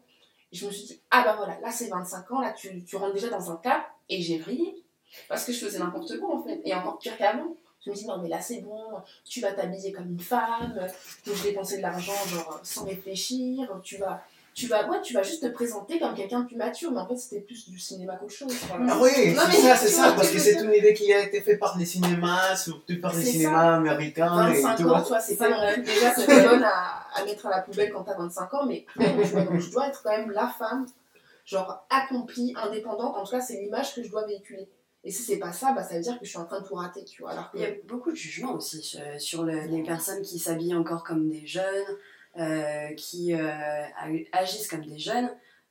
je me suis dit ah bah voilà là c'est 25 ans là tu, tu rentres déjà dans un cap et j'ai vrillé parce que je faisais n'importe quoi en fait et encore pire qu'avant. Je me dis non mais là c'est bon, tu vas t'habiller comme une femme, tu vas dépenser de l'argent genre sans réfléchir, tu vas tu vas ouais tu vas juste te présenter comme quelqu'un de plus mature mais en fait c'était plus du cinéma qu'autre chose. Voilà. Ah oui, Non, c'est mais ça, c'est ça, ce parce que c'est une idée qui a été faite par les cinémas, surtout par les cinémas américains. Et 25 tu ans, vois, c'est pas vrai. déjà que t'es bonne à, à mettre à la poubelle quand t'as 25 ans, mais donc je dois être quand même la femme, genre accomplie, indépendante, en tout cas c'est l'image que je dois véhiculer. Et si c'est pas ça, bah, ça veut dire que je suis en train de tout rater, tu vois. Alors que Il y a beaucoup de jugements aussi sur, sur le- les personnes qui s'habillent encore comme des jeunes, euh, qui euh, ag- agissent comme des jeunes.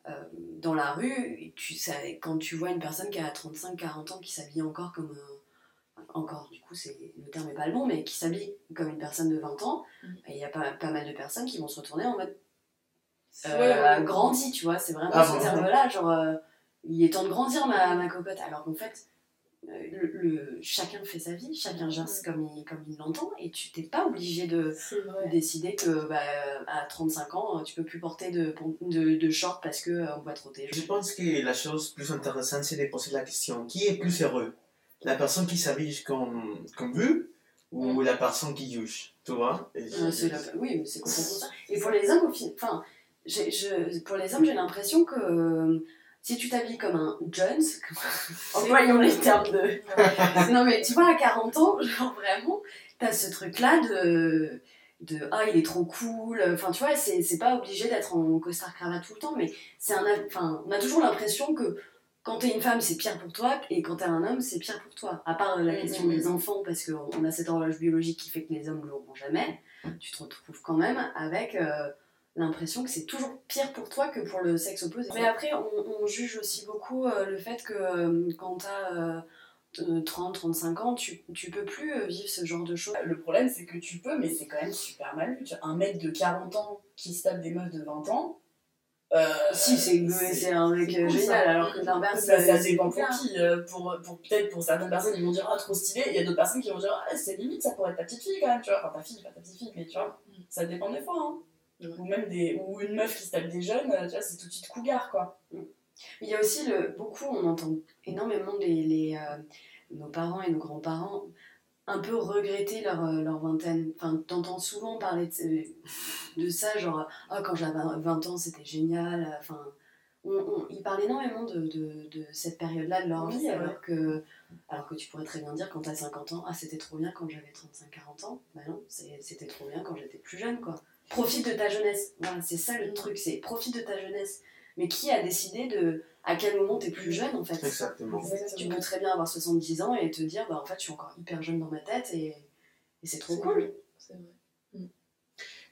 euh, dans la rue, tu sais, quand tu vois une personne qui a 35-40 ans qui s'habille encore comme un- encore, du coup, c'est le terme n'est pas le bon, mais qui s'habille comme une personne de 20 ans, Mm. et il y a pas, pas mal de personnes qui vont se retourner en mode euh, Ouais, ouais. grandi, tu vois, c'est vraiment Ah ce bon terme-là, genre euh, il est temps de grandir ma, ma cocotte, alors qu'en fait, euh, le, le- chacun fait sa vie, chacun gère comme il, comme il l'entend, et tu t'es pas obligé de, décider que bah, à 35 ans, tu peux plus porter de, de, de short parce que euh, on va trotter. Je pense que la chose plus intéressante, c'est de poser la question. Qui est plus heureux? La personne qui s'habille comme, comme vous ou la personne qui juge? Tu vois? Et Euh, la- Oui, mais c'est complètement ça. Et pour les hommes, enfin, je- pour les hommes, j'ai l'impression que euh, si tu t'habilles comme un Jones, employons les termes de. non, mais tu vois, à 40 ans, genre vraiment, t'as ce truc-là de. de ah, il est trop cool. Enfin, tu vois, c'est pas obligé d'être en costard-cravate tout le temps, mais c'est un. Enfin, on a toujours l'impression que. Quand t'es une femme, c'est pire pour toi, et quand t'es un homme, c'est pire pour toi. À part la Mhm. question des enfants, parce qu'on on a cette horloge biologique qui fait que les hommes ne l'auront jamais tu te retrouves quand même avec euh, l'impression que c'est toujours pire pour toi que pour le sexe opposé. Mais après, on, on juge aussi beaucoup euh, le fait que euh, quand t'as euh, 30-35 ans, tu, tu peux plus euh, vivre ce genre de choses. Le problème, c'est que tu peux, mais c'est quand même super mal vu. Un mec de 40 ans qui se tape des meufs de 20 ans, Euh, Si, c'est c'est un mec cool, génial, ça. alors que l'inverse. ça, ça c'est dépend pour qui. Pour, pour, Peut-être pour certaines personnes, ils vont dire ah, trop stylé. Et il y a d'autres personnes qui vont dire ah, c'est limite, ça pourrait être ta petite fille quand même, tu vois. Enfin, ta fille, pas ta petite fille, mais tu vois, ça dépend des fois. Hein. Ou même des, ou une meuf qui se tape des jeunes, euh, c'est tout de suite cougar, quoi. Il y a aussi le, beaucoup, on entend énormément les, les, euh, nos parents et nos grands-parents un peu regretter leur, euh, leur vingtaine. Enfin, t'entends souvent parler de, de ça, genre, ah, quand j'avais 20 ans, c'était génial. Enfin, on, on- ils parlent énormément de, de, de cette période-là de leur Oui, vie, alors que, alors que tu pourrais très bien dire quand t'as 50 ans, ah, c'était trop bien quand j'avais 35-40 ans. Bah non, c'était trop bien quand j'étais plus jeune, quoi. Profite de ta jeunesse. Voilà, c'est ça le truc, c'est profite de ta jeunesse. Mais qui a décidé de à quel moment t'es plus jeune en fait? Exactement. Tu peux très bien avoir 70 ans et te dire bah en fait je suis encore hyper jeune dans ma tête et, et c'est trop cool. C'est vrai.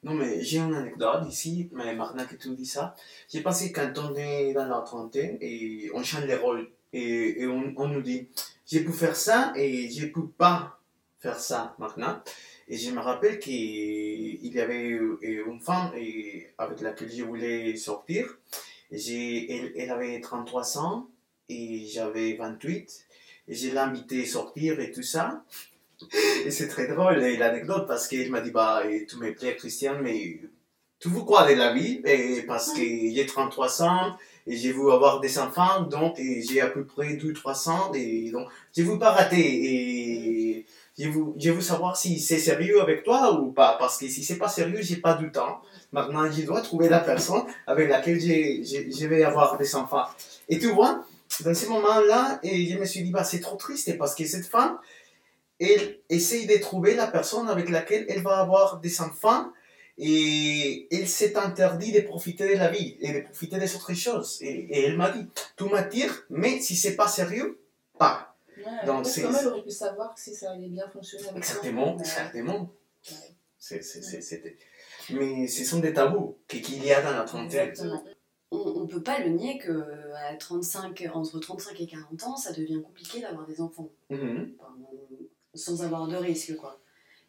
Non, mais j'ai une anecdote ici, mais maintenant que tu dis ça, j'ai pensé quand on est dans la trentaine et on change les rôles et, et on, on nous dit j'ai pu faire ça et j'ai pu pas faire ça maintenant. Et je me rappelle qu'il y avait euh, une femme et avec laquelle je voulais sortir. Elle, elle avait 33 ans et j'avais 28. Et je l'ai invitée à sortir et tout ça. Et c'est très drôle et l'anecdote parce qu'il m'a dit bah tu me plais Christian mais tu veux quoi de la vie? Et parce que j'ai 33 ans et j'ai voulu avoir des enfants donc j'ai à peu près 2 300 et donc je veux pas rater et je veux, je savoir si c'est sérieux avec toi ou pas parce que si c'est pas sérieux j'ai pas du temps maintenant je dois trouver la personne avec laquelle j'ai- je vais avoir des enfants et tu vois dans ces moments-là et je me suis dit bah c'est trop triste parce que cette femme elle essaye de trouver la personne avec laquelle elle va avoir des enfants et elle s'est interdit de profiter de la vie et de profiter des autres choses. Et, et elle m'a dit, tout m'attire, mais si c'est pas sérieux, pas. Ouais, Donc, c'est- comment elle aurait pu savoir si ça allait bien fonctionner avec toi. Exactement, Ouais. exactement. Ouais. C'est- c'est- c'est- c'était- Mais ce sont des tabous qu'il y a dans la trentaine. Exactement. On, on peut pas le nier que à 35, entre 35 et 40 ans ça devient compliqué d'avoir des enfants. Mhm. Enfin, sans avoir de risque quoi.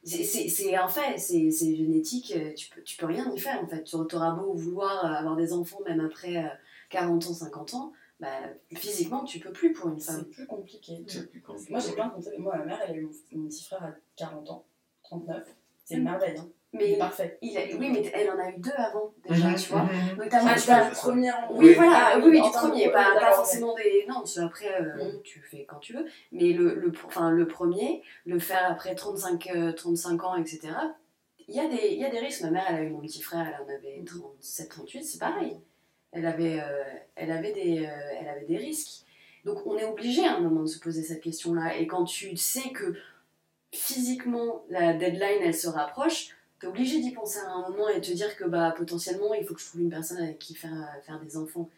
C'est- C'est c'est un fait, c'est c'est génétique, euh, tu peux, tu peux rien y faire en fait. Tu auras beau vouloir euh, avoir des enfants même après euh, 40 ans, 50 ans, bah, physiquement tu peux plus pour une femme. C'est plus compliqué. C'est plus compliqué. Moi, j'ai plein de conseils. Moi, ma mère, elle a eu mon, petit frère à 40 ans, 39. C'est une Mm. merveille. Hein. Il Mais est parfait. il a- oui, mais elle en a eu deux avant déjà, Mhm, tu vois. Ah, tu parles fais du ça. premier en- Oui, Oui. voilà, Ah, oui, oui, du premier, pas, forcément des. Non, après, euh, Mm. tu fais quand tu veux, mais le, le, enfin, le premier, le faire après 35, euh, 35 ans, etc., il y, a des- il y a des risques. Ma mère, elle a eu mon petit frère, elle en avait 37, 38, c'est pareil. Elle avait, euh, elle, avait des, euh, elle avait des risques. Donc on est obligé à un moment de se poser cette question-là. Et quand tu sais que physiquement la deadline elle se rapproche, t'es obligé d'y penser à un moment et te dire que bah potentiellement il faut que je trouve une personne avec qui faire, faire des enfants.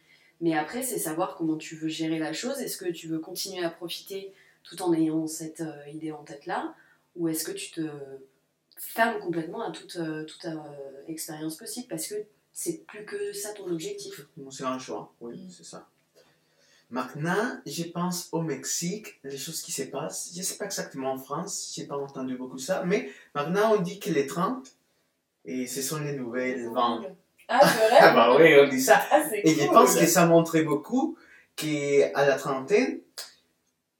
Mais après c'est savoir comment tu veux gérer la chose. Est-ce que tu veux continuer à profiter tout en ayant cette euh, idée en tête là ou est-ce que tu te fermes complètement à toute, euh, toute euh, expérience possible? Parce que c'est plus que ça ton objectif. C'est un choix, oui, Mm. c'est ça. Maintenant, je pense au Mexique, les choses qui se passent. Je ne sais pas exactement en France, je n'ai pas entendu beaucoup ça, mais maintenant on dit que les 30, et ce sont les nouvelles 20. Ah, c'est vrai Ah bah oui, on dit ça. Ah, Et je pense que ça montrait beaucoup qu'à la trentaine,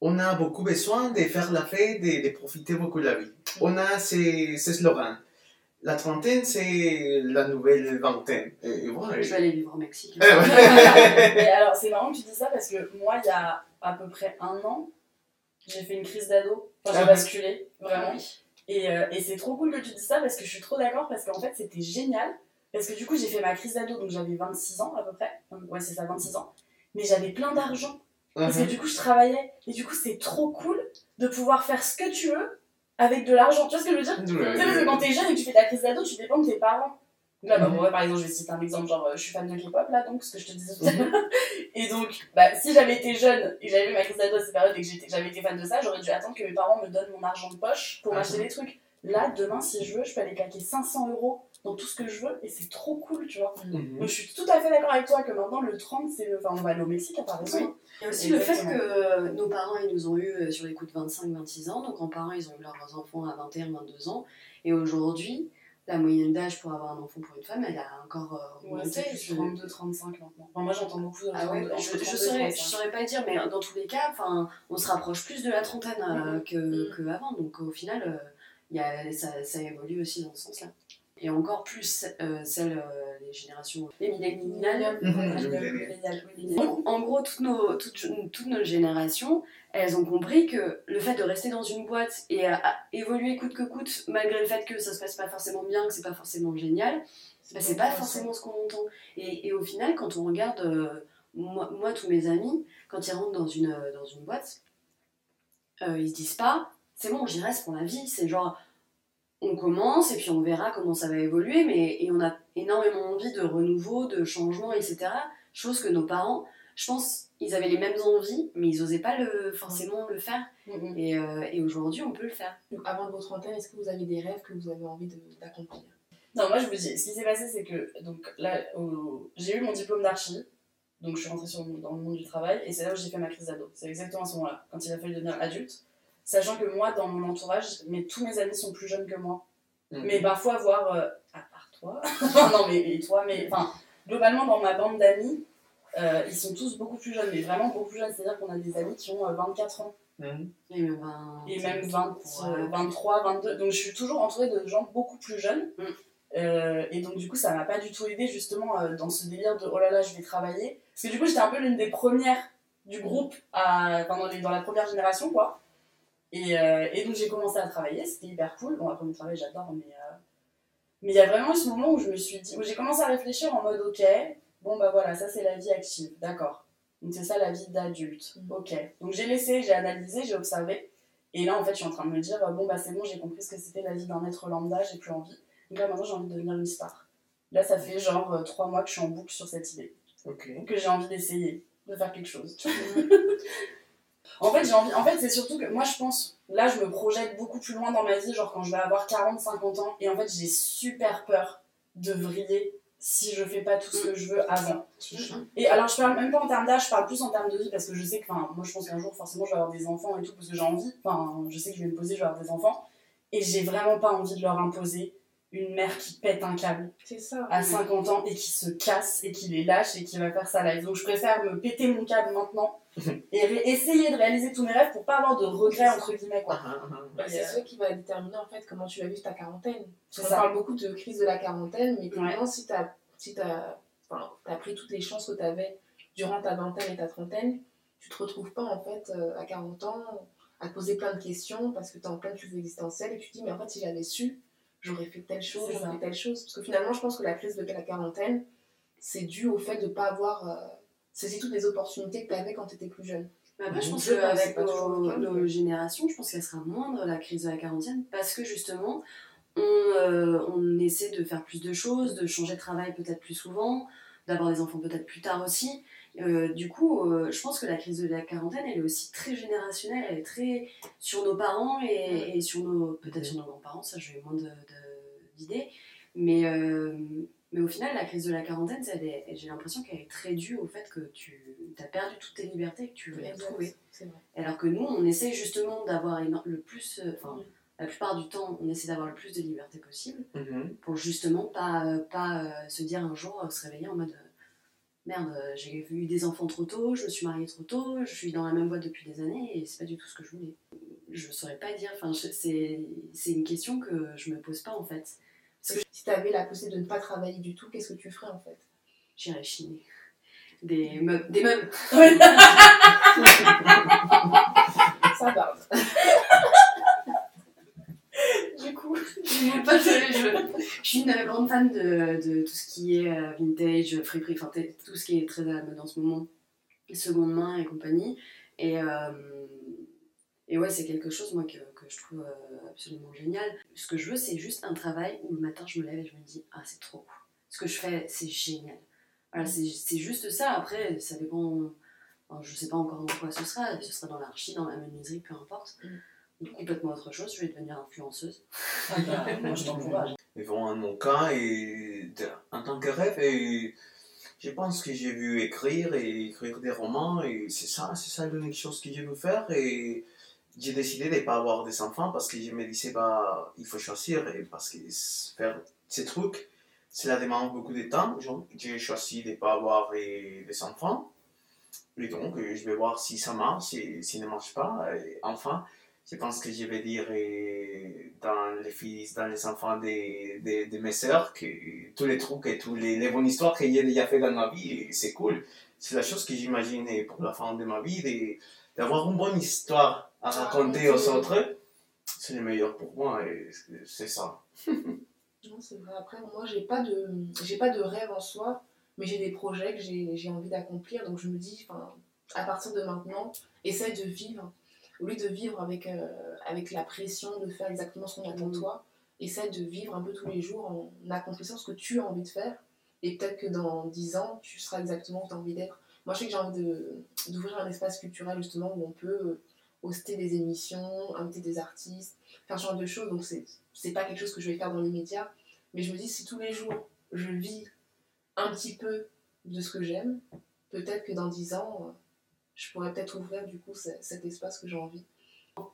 on a beaucoup besoin de faire la fête, de, de profiter beaucoup de la vie. On a ces, ces slogans. La trentaine, c'est la nouvelle vingtaine. Et, et voilà. Je vais aller vivre au Mexique. Eh ouais. Et alors, c'est marrant que tu dis ça parce que moi, il y a à peu près un an, j'ai fait une crise d'ado. Enfin, j'ai Ah. basculé, vraiment. Et, euh, et c'est trop cool que tu dises ça parce que je suis trop d'accord parce qu'en fait, c'était génial. Parce que du coup, j'ai fait ma crise d'ado, donc j'avais 26 ans à peu près. Ouais, c'est ça, 26 ans. Mais j'avais plein d'argent. Parce que Mhm. du coup, je travaillais. Et du coup, c'est trop cool de pouvoir faire ce que tu veux avec de l'argent. Tu vois ce que je veux dire? Tu sais, parce que quand t'es jeune et que tu fais ta crise d'ado, tu dépends de tes parents. Là, bah, Mhm. moi, par exemple, je vais citer un exemple, genre, euh, je suis fan de K-pop, là, donc, ce que je te disais tout à l'heure. Et donc, bah, si j'avais été jeune et j'avais eu ma crise d'ado à cette période et que j'avais été fan de ça, j'aurais dû attendre que mes parents me donnent mon argent de poche pour Mhm. m'acheter des trucs. Là, demain, si je veux, je peux aller claquer 500 euros dans tout ce que je veux et c'est trop cool, tu vois. Mhm. Donc, je suis tout à fait d'accord avec toi que maintenant, le 30, c'est. Enfin, on va aller au Mexique, apparemment. Oui. Il y a aussi le fait Exactement. que euh, nos parents, ils nous ont eu euh, sur les coups de 25-26 ans. Nos grands-parents, ils ont eu leurs enfants à 21-22 ans. Et aujourd'hui, la moyenne d'âge pour avoir un enfant pour une femme, elle a encore euh, Ouais, augmenté. c'est Je- 32-35 maintenant. Enfin, moi j'entends beaucoup de Ah ouais, 32, je, entre je 32 et saurais, je 35. saurais pas dire, mais dans tous les cas, on se rapproche plus de la trentaine euh, Mhm. que, que avant, donc au final, euh, y a, ça, ça évolue aussi dans ce sens-là. Et encore plus euh, celles, euh, les générations, les milléniales. Mhm. Millénial. En, en gros, toutes nos, toutes, toutes nos générations, elles ont compris que le fait de rester dans une boîte et à, à évoluer coûte que coûte, malgré le fait que ça se passe pas forcément bien, que c'est pas forcément génial, bah, c'est pas forcément ce qu'on entend. Et, et au final, quand on regarde, euh, moi, moi, tous mes amis, quand ils rentrent dans une, euh, dans une boîte, euh, ils se disent pas, c'est bon, j'y reste pour la vie. C'est genre, on commence et puis on verra comment ça va évoluer, mais et on a énormément envie de renouveau, de changement, etc. Chose que nos parents, je pense, ils avaient les mêmes envies, mais ils osaient pas le, forcément le faire. Mhm. Et, euh, et aujourd'hui, on peut le faire. Donc, avant vos trentaine, est-ce que vous avez des rêves que vous avez envie de- d'accomplir? Non, moi je vous dis, ce qui s'est passé, c'est que donc là, j'ai eu mon diplôme d'archi, donc je suis rentrée sur, dans le monde du travail, et c'est là où j'ai fait ma crise d'ado. C'est exactement à ce moment-là, quand il a fallu devenir adulte. Sachant que moi, dans mon entourage, mais tous mes amis sont plus jeunes que moi. Mhm. Mais parfois, voir, euh, à part toi, non mais et toi, mais enfin, globalement, dans ma bande d'amis, euh, ils sont tous beaucoup plus jeunes, mais vraiment beaucoup plus jeunes. C'est-à-dire qu'on a des amis qui ont euh, 24 ans. Mhm. Et même, ben, et même 20, Ouais. euh, 23, 22. Donc je suis toujours entourée de gens beaucoup plus jeunes. Mm. Euh, et donc du coup, ça m'a pas du tout aidé justement euh, dans ce délire de oh là là, je vais travailler. Parce que du coup, j'étais un peu l'une des premières du groupe à, enfin, dans, les- dans la première génération, quoi. Et, euh, et donc j'ai commencé à travailler, c'était hyper cool. Bon, après mon travail, j'adore, mais euh, mais il y a vraiment eu ce moment où je me suis dit, où j'ai commencé à réfléchir en mode ok, bon bah voilà, ça c'est la vie active, d'accord. Donc c'est ça la vie d'adulte, Mhm. ok. Donc j'ai laissé, j'ai analysé, j'ai observé. Et là en fait, je suis en train de me dire, bon bah c'est bon, j'ai compris ce que c'était la vie d'un être lambda, j'ai plus envie. Donc là maintenant, j'ai envie de devenir une star. Là, ça fait genre euh, trois mois que je suis en boucle sur cette idée, Ok. que j'ai envie d'essayer, de faire quelque chose. En fait, j'ai envie. En fait, c'est surtout que moi, je pense. Là, je me projette beaucoup plus loin dans ma vie, genre quand je vais avoir 40, 50 ans. Et en fait, j'ai super peur de vriller si je fais pas tout ce que je veux avant. Et alors, je parle même pas en termes d'âge, je parle plus en termes de vie parce que je sais que, enfin, moi, je pense qu'un jour, forcément, je vais avoir des enfants et tout parce que j'ai envie. Enfin, je sais que je vais me poser, je vais avoir des enfants. Et j'ai vraiment pas envie de leur imposer une mère qui pète un câble ça. à 50 ans et qui se casse et qui les lâche et qui va faire sa life. Donc je préfère me péter mon câble maintenant et essayer de réaliser tous mes rêves pour pas avoir de regrets entre guillemets quoi. Ah, ah, ah. Bah, c'est euh, ça qui va déterminer en fait comment tu vas vivre ta quarantaine. On ça. parle beaucoup de crise de la quarantaine, mais Ouais. clairement, si tu as, si enfin, t'as pris toutes les chances que tu avais durant ta vingtaine et ta trentaine, tu te retrouves pas en fait euh, à 40 ans à te poser plein de questions parce que tu es en pleine crise existentielle et tu te dis, mais en fait, si j'avais su, j'aurais fait telle chose, j'aurais fait telle chose. Parce que finalement, je pense que la crise de la quarantaine, c'est dû au fait de ne pas avoir euh, saisi toutes les opportunités que tu avais quand tu étais plus jeune. Mais après, je pense qu'avec nos, générations, je pense qu'elle sera moindre, la crise de la quarantaine, parce que justement, on, euh, on essaie de faire plus de choses, de changer de travail peut-être plus souvent, d'avoir des enfants peut-être plus tard aussi. Euh, du coup, euh, je pense que la crise de la quarantaine, elle est aussi très générationnelle, elle est très sur nos parents et, et sur nos peut-être sur nos grands-parents, ça j'ai moins de- de- d'idées. Mais, mais au final, la crise de la quarantaine, j'ai l'impression qu'elle est très due au fait que tu as perdu toutes tes libertés et que tu veux les retrouver. Alors que nous, on essaie justement d'avoir le plus, euh, enfin, Oui. la plupart du temps, on essaie d'avoir le plus de liberté possible Mhm. pour justement pas, euh, pas euh, se dire un jour, se réveiller en mode merde, j'ai eu des enfants trop tôt, je me suis mariée trop tôt, je suis dans la même boîte depuis des années et c'est pas du tout ce que je voulais. Je saurais pas dire, enfin, c'est une question que je me pose pas en fait. Si tu avais la possibilité de ne pas travailler du tout, qu'est-ce que tu ferais en fait? J'irais chiner. Des meubles. Des meubles. Ça va. Du coup, je, je- je suis une grande fan de, de tout ce qui est euh, vintage, friperie, enfin tout ce qui est très à la mode en ce moment, seconde main et compagnie. Et, euh, et ouais, c'est quelque chose moi que, que je trouve euh, absolument génial. Ce que je veux, c'est juste un travail où le matin je me lève et je me dis Ah, c'est trop cool. Ce que je fais, c'est génial. Voilà, c'est juste ça. Après, ça dépend. enfin, je sais pas encore dans quoi ce sera. Ce sera dans l'archi, dans la menuiserie, peu importe. Ou complètement autre chose. Je vais devenir influenceuse. Ah bah, moi je t'encourage. Mais vraiment, mon cas, et en tant que rêve, et je pense que j'ai vu écrire et écrire des romans, et c'est ça, c'est ça l'unique chose que j'ai veux faire. Et j'ai décidé de ne pas avoir des enfants parce que je me disais, bah, il faut choisir, et parce que faire ces trucs, cela demande beaucoup de temps. J'ai choisi de ne pas avoir des enfants. Et donc, euh, je vais voir si ça marche et s'il ne marche pas. Enfin, je pense que je vais dire dans les fils, dans les enfants de, de, mes sœurs, que tous les trucs et toutes les, bonnes histoires y a déjà fait dans ma vie, c'est cool. C'est la chose que j'imagine pour la fin de ma vie, d'avoir une bonne histoire à raconter aux autres. C'est le meilleur pour moi et c'est ça. non, c'est vrai. Après, moi, j'ai pas de, j'ai pas de rêve en soi, mais j'ai des projets que j'ai envie d'accomplir. Donc, je me dis, à partir de maintenant, essaie de vivre au lieu de vivre avec, euh, avec la pression de faire exactement ce qu'on attend de mm. toi, essaie de vivre un peu tous les jours en accomplissant ce que tu as envie de faire. Et peut-être que dans 10 ans, tu seras exactement où tu as envie d'être. Moi, je sais que j'ai envie d'ouvrir un espace culturel justement où on peut euh, hoster des émissions, inviter des artistes, faire ce genre de choses. Donc, c'est pas quelque chose que je vais faire dans l'immédiat. Mais je me dis, si tous les jours, je vis un petit peu de ce que j'aime, peut-être que dans 10 ans, je pourrais peut-être ouvrir du coup cet espace que j'ai envie.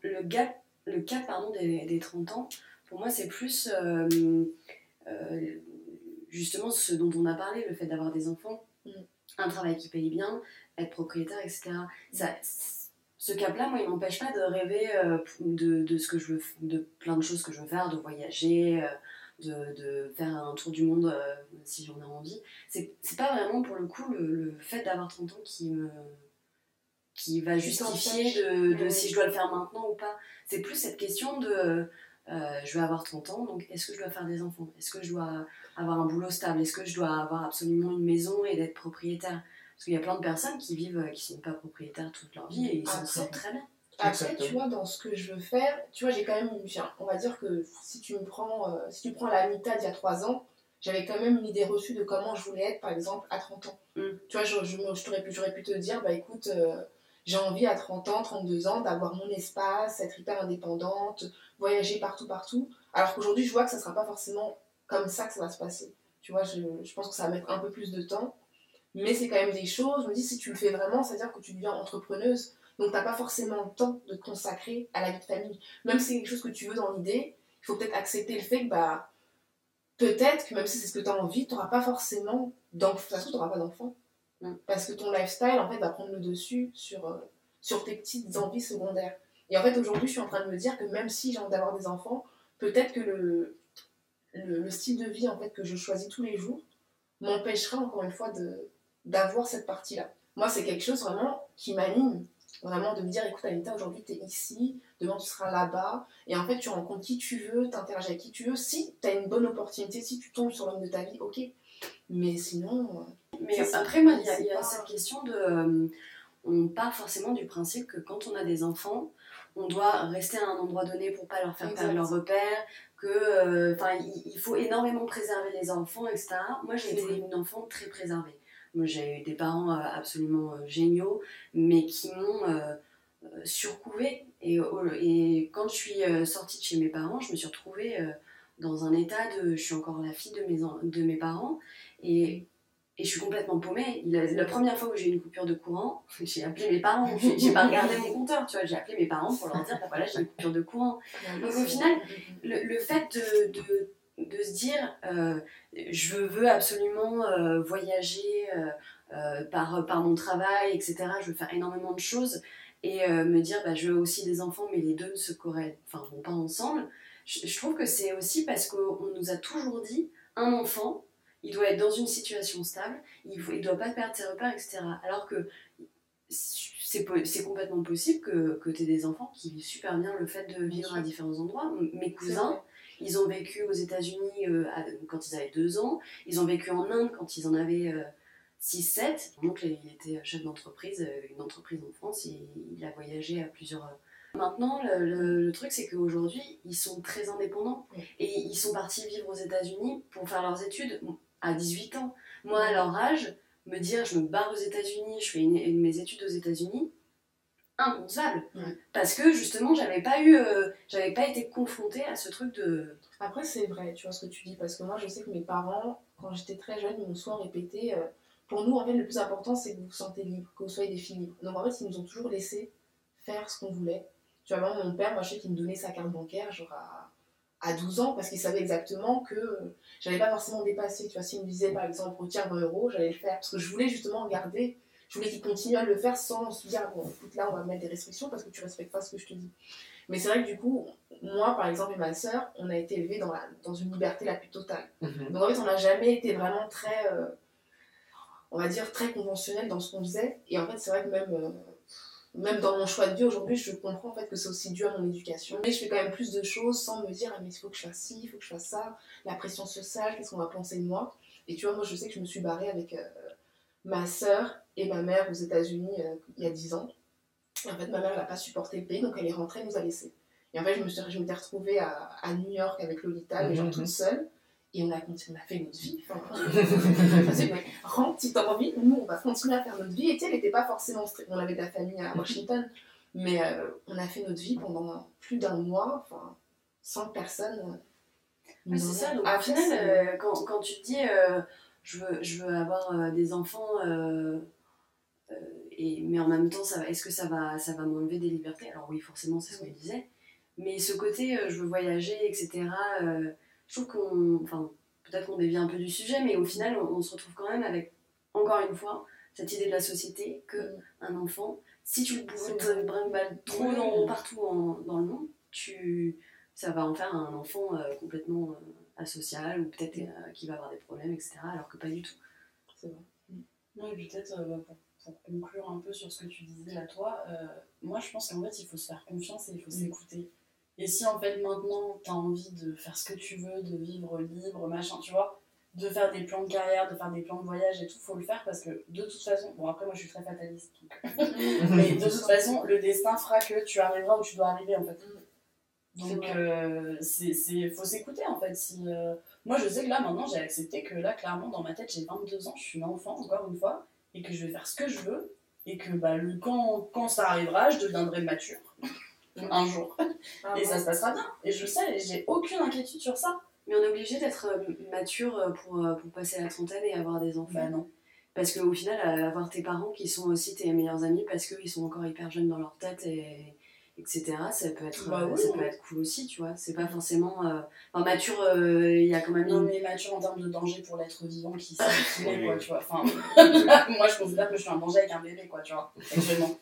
Le gap, le cap pardon, des, des 30 ans, pour moi, c'est plus euh, euh, justement ce dont on a parlé, le fait d'avoir des enfants, mm. un travail qui paye bien, être propriétaire, etc. Ça, ce cap-là, moi, il m'empêche pas de rêver euh, de, de, ce que je veux, de plein de choses que je veux faire, de voyager, de, de, faire un tour du monde si j'en ai envie. C'est pas vraiment pour le coup le, le fait d'avoir 30 ans qui me, qui va justifier de, si je dois le faire maintenant ou pas. C'est plus cette question de euh, je vais avoir 30 ans, donc est-ce que je dois faire des enfants? Est-ce que je dois avoir un boulot stable? Est-ce que je dois avoir absolument une maison et d'être propriétaire? Parce qu'il y a plein de personnes qui vivent, euh, qui ne sont pas propriétaires toute leur vie et ils s'en sortent très bien. Après, tu vois, dans ce que je veux faire, tu vois, j'ai quand même, on va dire que si tu me prends, euh, si tu prends la mitad d'il y a 3 ans, j'avais quand même une idée reçue de comment je voulais être, par exemple, à 30 ans. Mm. Tu vois, j'aurais je, pu, pu te dire, bah écoute, j'ai envie à 30 ans, 32 ans d'avoir mon espace, être hyper indépendante, voyager partout, partout. Alors qu'aujourd'hui, je vois que ça ne sera pas forcément comme ça que ça va se passer. Tu vois, je, je pense que ça va mettre un peu plus de temps. Mais c'est quand même des choses, je me dis, si tu le fais vraiment, c'est-à-dire que tu deviens entrepreneuse. Donc, tu n'as pas forcément le temps de te consacrer à la vie de famille. Même si c'est quelque chose que tu veux dans l'idée, il faut peut-être accepter le fait que, bah, peut-être que même si c'est ce que tu as envie, tu n'auras pas forcément d'enfants. De toute façon, tu n'auras pas d'enfants. Mm. Parce que ton lifestyle, en fait, va prendre le dessus sur, euh, sur tes petites envies secondaires. Et en fait, aujourd'hui, je suis en train de me dire que même si j'ai envie d'avoir des enfants, peut-être que le, le, style de vie en fait, que je choisis tous les jours m'empêchera, encore une fois, d'avoir cette partie-là. Moi, c'est quelque chose vraiment qui m'anime. Vraiment de me dire, écoute Anita, aujourd'hui tu es ici, demain tu seras là-bas. Et en fait, tu rencontres qui tu veux, tu interagis avec qui tu veux. Si tu as une bonne opportunité, si tu tombes sur l'homme de ta vie, ok. Mais sinon, euh, mais après, moi, il y a, cette question de. Euh, on part forcément du principe que quand on a des enfants, on doit rester à un endroit donné pour pas leur faire perdre leur repère, que euh, il, faut énormément préserver les enfants, etc. Moi j'ai été une enfant très préservée. Moi j'ai eu des parents euh, absolument géniaux, mais qui m'ont surcouvé. Et, et, quand je suis sortie de chez mes parents, je me suis retrouvée dans un état de. Je suis encore la fille de mes, de mes parents. Et et je suis complètement paumée. La, première fois où j'ai eu une coupure de courant, j'ai appelé mes parents. J'ai pas regardé mon compteur, tu vois. J'ai appelé mes parents pour leur dire bah voilà, j'ai une coupure de courant. Donc au final, le, fait de, de, de, se dire euh, je veux absolument euh, voyager euh, par, par mon travail, etc. Je veux faire énormément de choses. Et me dire bah, je veux aussi des enfants, mais les deux ne se enfin, vont pas ensemble. Je, je trouve que c'est aussi parce qu'on nous a toujours dit un enfant, il doit être dans une situation stable, il ne doit pas perdre ses repères, etc. Alors que c'est complètement possible que, que tu aies des enfants qui vivent super bien le fait de vivre à différents endroits. Mes cousins, ils ont vécu aux États-Unis euh, quand ils avaient 2 ans, ils ont vécu en Inde quand ils en avaient 6-7. Donc il était chef d'entreprise, euh, une entreprise en France, il, il, a voyagé à plusieurs. Euh, Maintenant, le, le, truc, c'est qu'aujourd'hui, ils sont très indépendants et ils sont partis vivre aux États-Unis pour faire leurs études à 18 ans. Moi, à leur âge, me dire je me barre aux États-Unis, je fais mes études aux États-Unis, inconcevable. Parce que justement, j'avais pas eu, euh, j'avais pas été confrontée à ce truc de. Après, c'est vrai, tu vois ce que tu dis, parce que moi, je sais que mes parents, quand j'étais très jeune, ils m'ont souvent répété euh, pour nous, en fait, le plus important, c'est que vous vous sentez libre, que vous soyez des filles libres. Donc, en fait, ils nous ont toujours laissé faire ce qu'on voulait. Tu vois, mon père, moi, je sais qu'il me donnait sa carte bancaire, genre à à 12 ans parce qu'il savait exactement que euh, j'allais pas forcément dépasser. Tu vois, s'il me disait par exemple retiens 20 euros, j'allais le faire parce que je voulais justement garder, je voulais qu'il continue à le faire sans se dire bon, écoute, là on va mettre des restrictions parce que tu respectes pas ce que je te dis. Mais c'est vrai que du coup, moi par exemple et ma soeur, on a été élevés dans, la, dans une liberté la plus totale. Mhm. Donc en fait, on n'a jamais été vraiment très, euh, on va dire, très conventionnel dans ce qu'on faisait. Et en fait, c'est vrai que même, euh, même dans mon choix de vie aujourd'hui, je comprends en fait que c'est aussi dû à mon éducation. Mais je fais quand même plus de choses sans me dire, ah, mais il faut que je fasse ci, il faut que je fasse ça, la pression sociale, qu'est-ce qu'on va penser de moi? Et tu vois, moi, je sais que je me suis barrée avec euh, ma sœur et ma mère aux États-Unis euh, il y a 10 ans. Et en fait, ma mère, n'a pas supporté le pays, donc elle est rentrée, elle nous a laissés. Et en fait, je me suis, je m'étais retrouvée à, à New York avec Lolita, les gens Mhm. toute seule. Et on a, continué, on a fait notre vie. Enfin, mais rentre si t'as envie, nous, on va continuer à faire notre vie. Et tu sais, elle n'était pas forcément stricte. On avait de la famille à Washington, mais euh, on a fait notre vie pendant plus d'un mois, enfin, sans que personne. euh, Oui, c'est ça. Donc, au Après, final, euh, quand, quand tu te dis euh, je, veux, je veux avoir euh, des enfants, euh, euh, et, mais en même temps, est-ce que ça va, ça va m'enlever des libertés? Alors, oui, forcément, c'est ce qu'on disait. Mais ce côté euh, je veux voyager, etc., euh, je trouve qu'on. Enfin, peut-être qu'on dévie un peu du sujet, mais au final, on, on se retrouve quand même avec, encore une fois, cette idée de la société que Mm. un enfant, si tu le brinques trop Oui. dans, partout en- dans le monde, tu, ça va en faire un enfant euh, complètement asocial ou peut-être euh, qui va avoir des problèmes, etc. Alors que pas du tout. c'est vrai. Non, et peut-être pour, pour conclure un peu sur ce que tu disais à toi, euh, moi je pense qu'en fait il faut se faire confiance et il faut Mm. s'écouter. Et si en fait maintenant t'as envie de faire ce que tu veux, de vivre libre, machin, tu vois, de faire des plans de carrière, de faire des plans de voyage et tout, faut le faire parce que de toute façon, bon après moi je suis très fataliste, donc- mais de toute façon le destin fera que tu arriveras où tu dois arriver en fait. Donc C'est euh, c'est- faut s'écouter en fait. Si, euh, Moi je sais que là maintenant j'ai accepté que là clairement dans ma tête j'ai 22 ans, je suis une enfant encore une fois, et que je vais faire ce que je veux, et que bah, le, quand, quand ça arrivera, je deviendrai mature un jour. Ah, Et ouais. ça se passera bien. Et je sais, et j'ai aucune inquiétude sur ça. Mais on est obligé d'être euh, mature euh, pour, euh, pour passer la trentaine et avoir des enfants. Bah non. Parce qu'au final, avoir tes parents qui sont aussi tes meilleurs amis parce qu'ils sont encore hyper jeunes dans leur tête et etc. Ça peut être, Bah euh, oui, ça oui. peut être cool aussi, tu vois. C'est pas forcément. euh, Enfin, mature, euh, il y a quand même Non une. mais mature en termes de danger pour l'être vivant qui sait qui est, Oui. quoi, tu vois. Enfin, moi je considère que je suis un danger avec un bébé, quoi, tu vois, actuellement.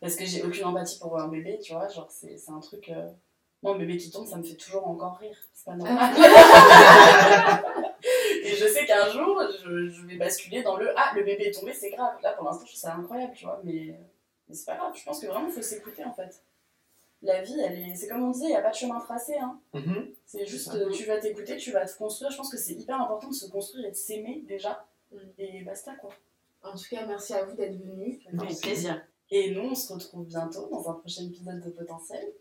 Parce que j'ai aucune empathie pour un bébé, tu vois, genre c'est c'est un truc... euh, Moi, un bébé qui tombe, ça me fait toujours encore rire. C'est pas normal. Et je sais qu'un jour, je, je vais basculer dans le Ah, le bébé est tombé, c'est grave. Là, pour l'instant, je trouve ça incroyable, tu vois. Mais, mais c'est pas grave. Je pense que vraiment, il faut s'écouter, en fait. La vie, elle est... c'est comme on disait, il n'y a pas de chemin tracé. Hein. Mhm. C'est juste, ça. euh, tu vas t'écouter, tu vas te construire. Je pense que c'est hyper important de se construire et de s'aimer déjà. Mm. Et basta, quoi. En tout cas, merci à vous d'être venus. Avec plaisir. Et nous, on se retrouve bientôt dans un prochain épisode de Potentiel.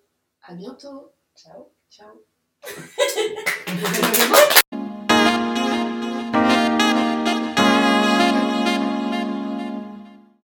À bientôt. Ciao. Ciao.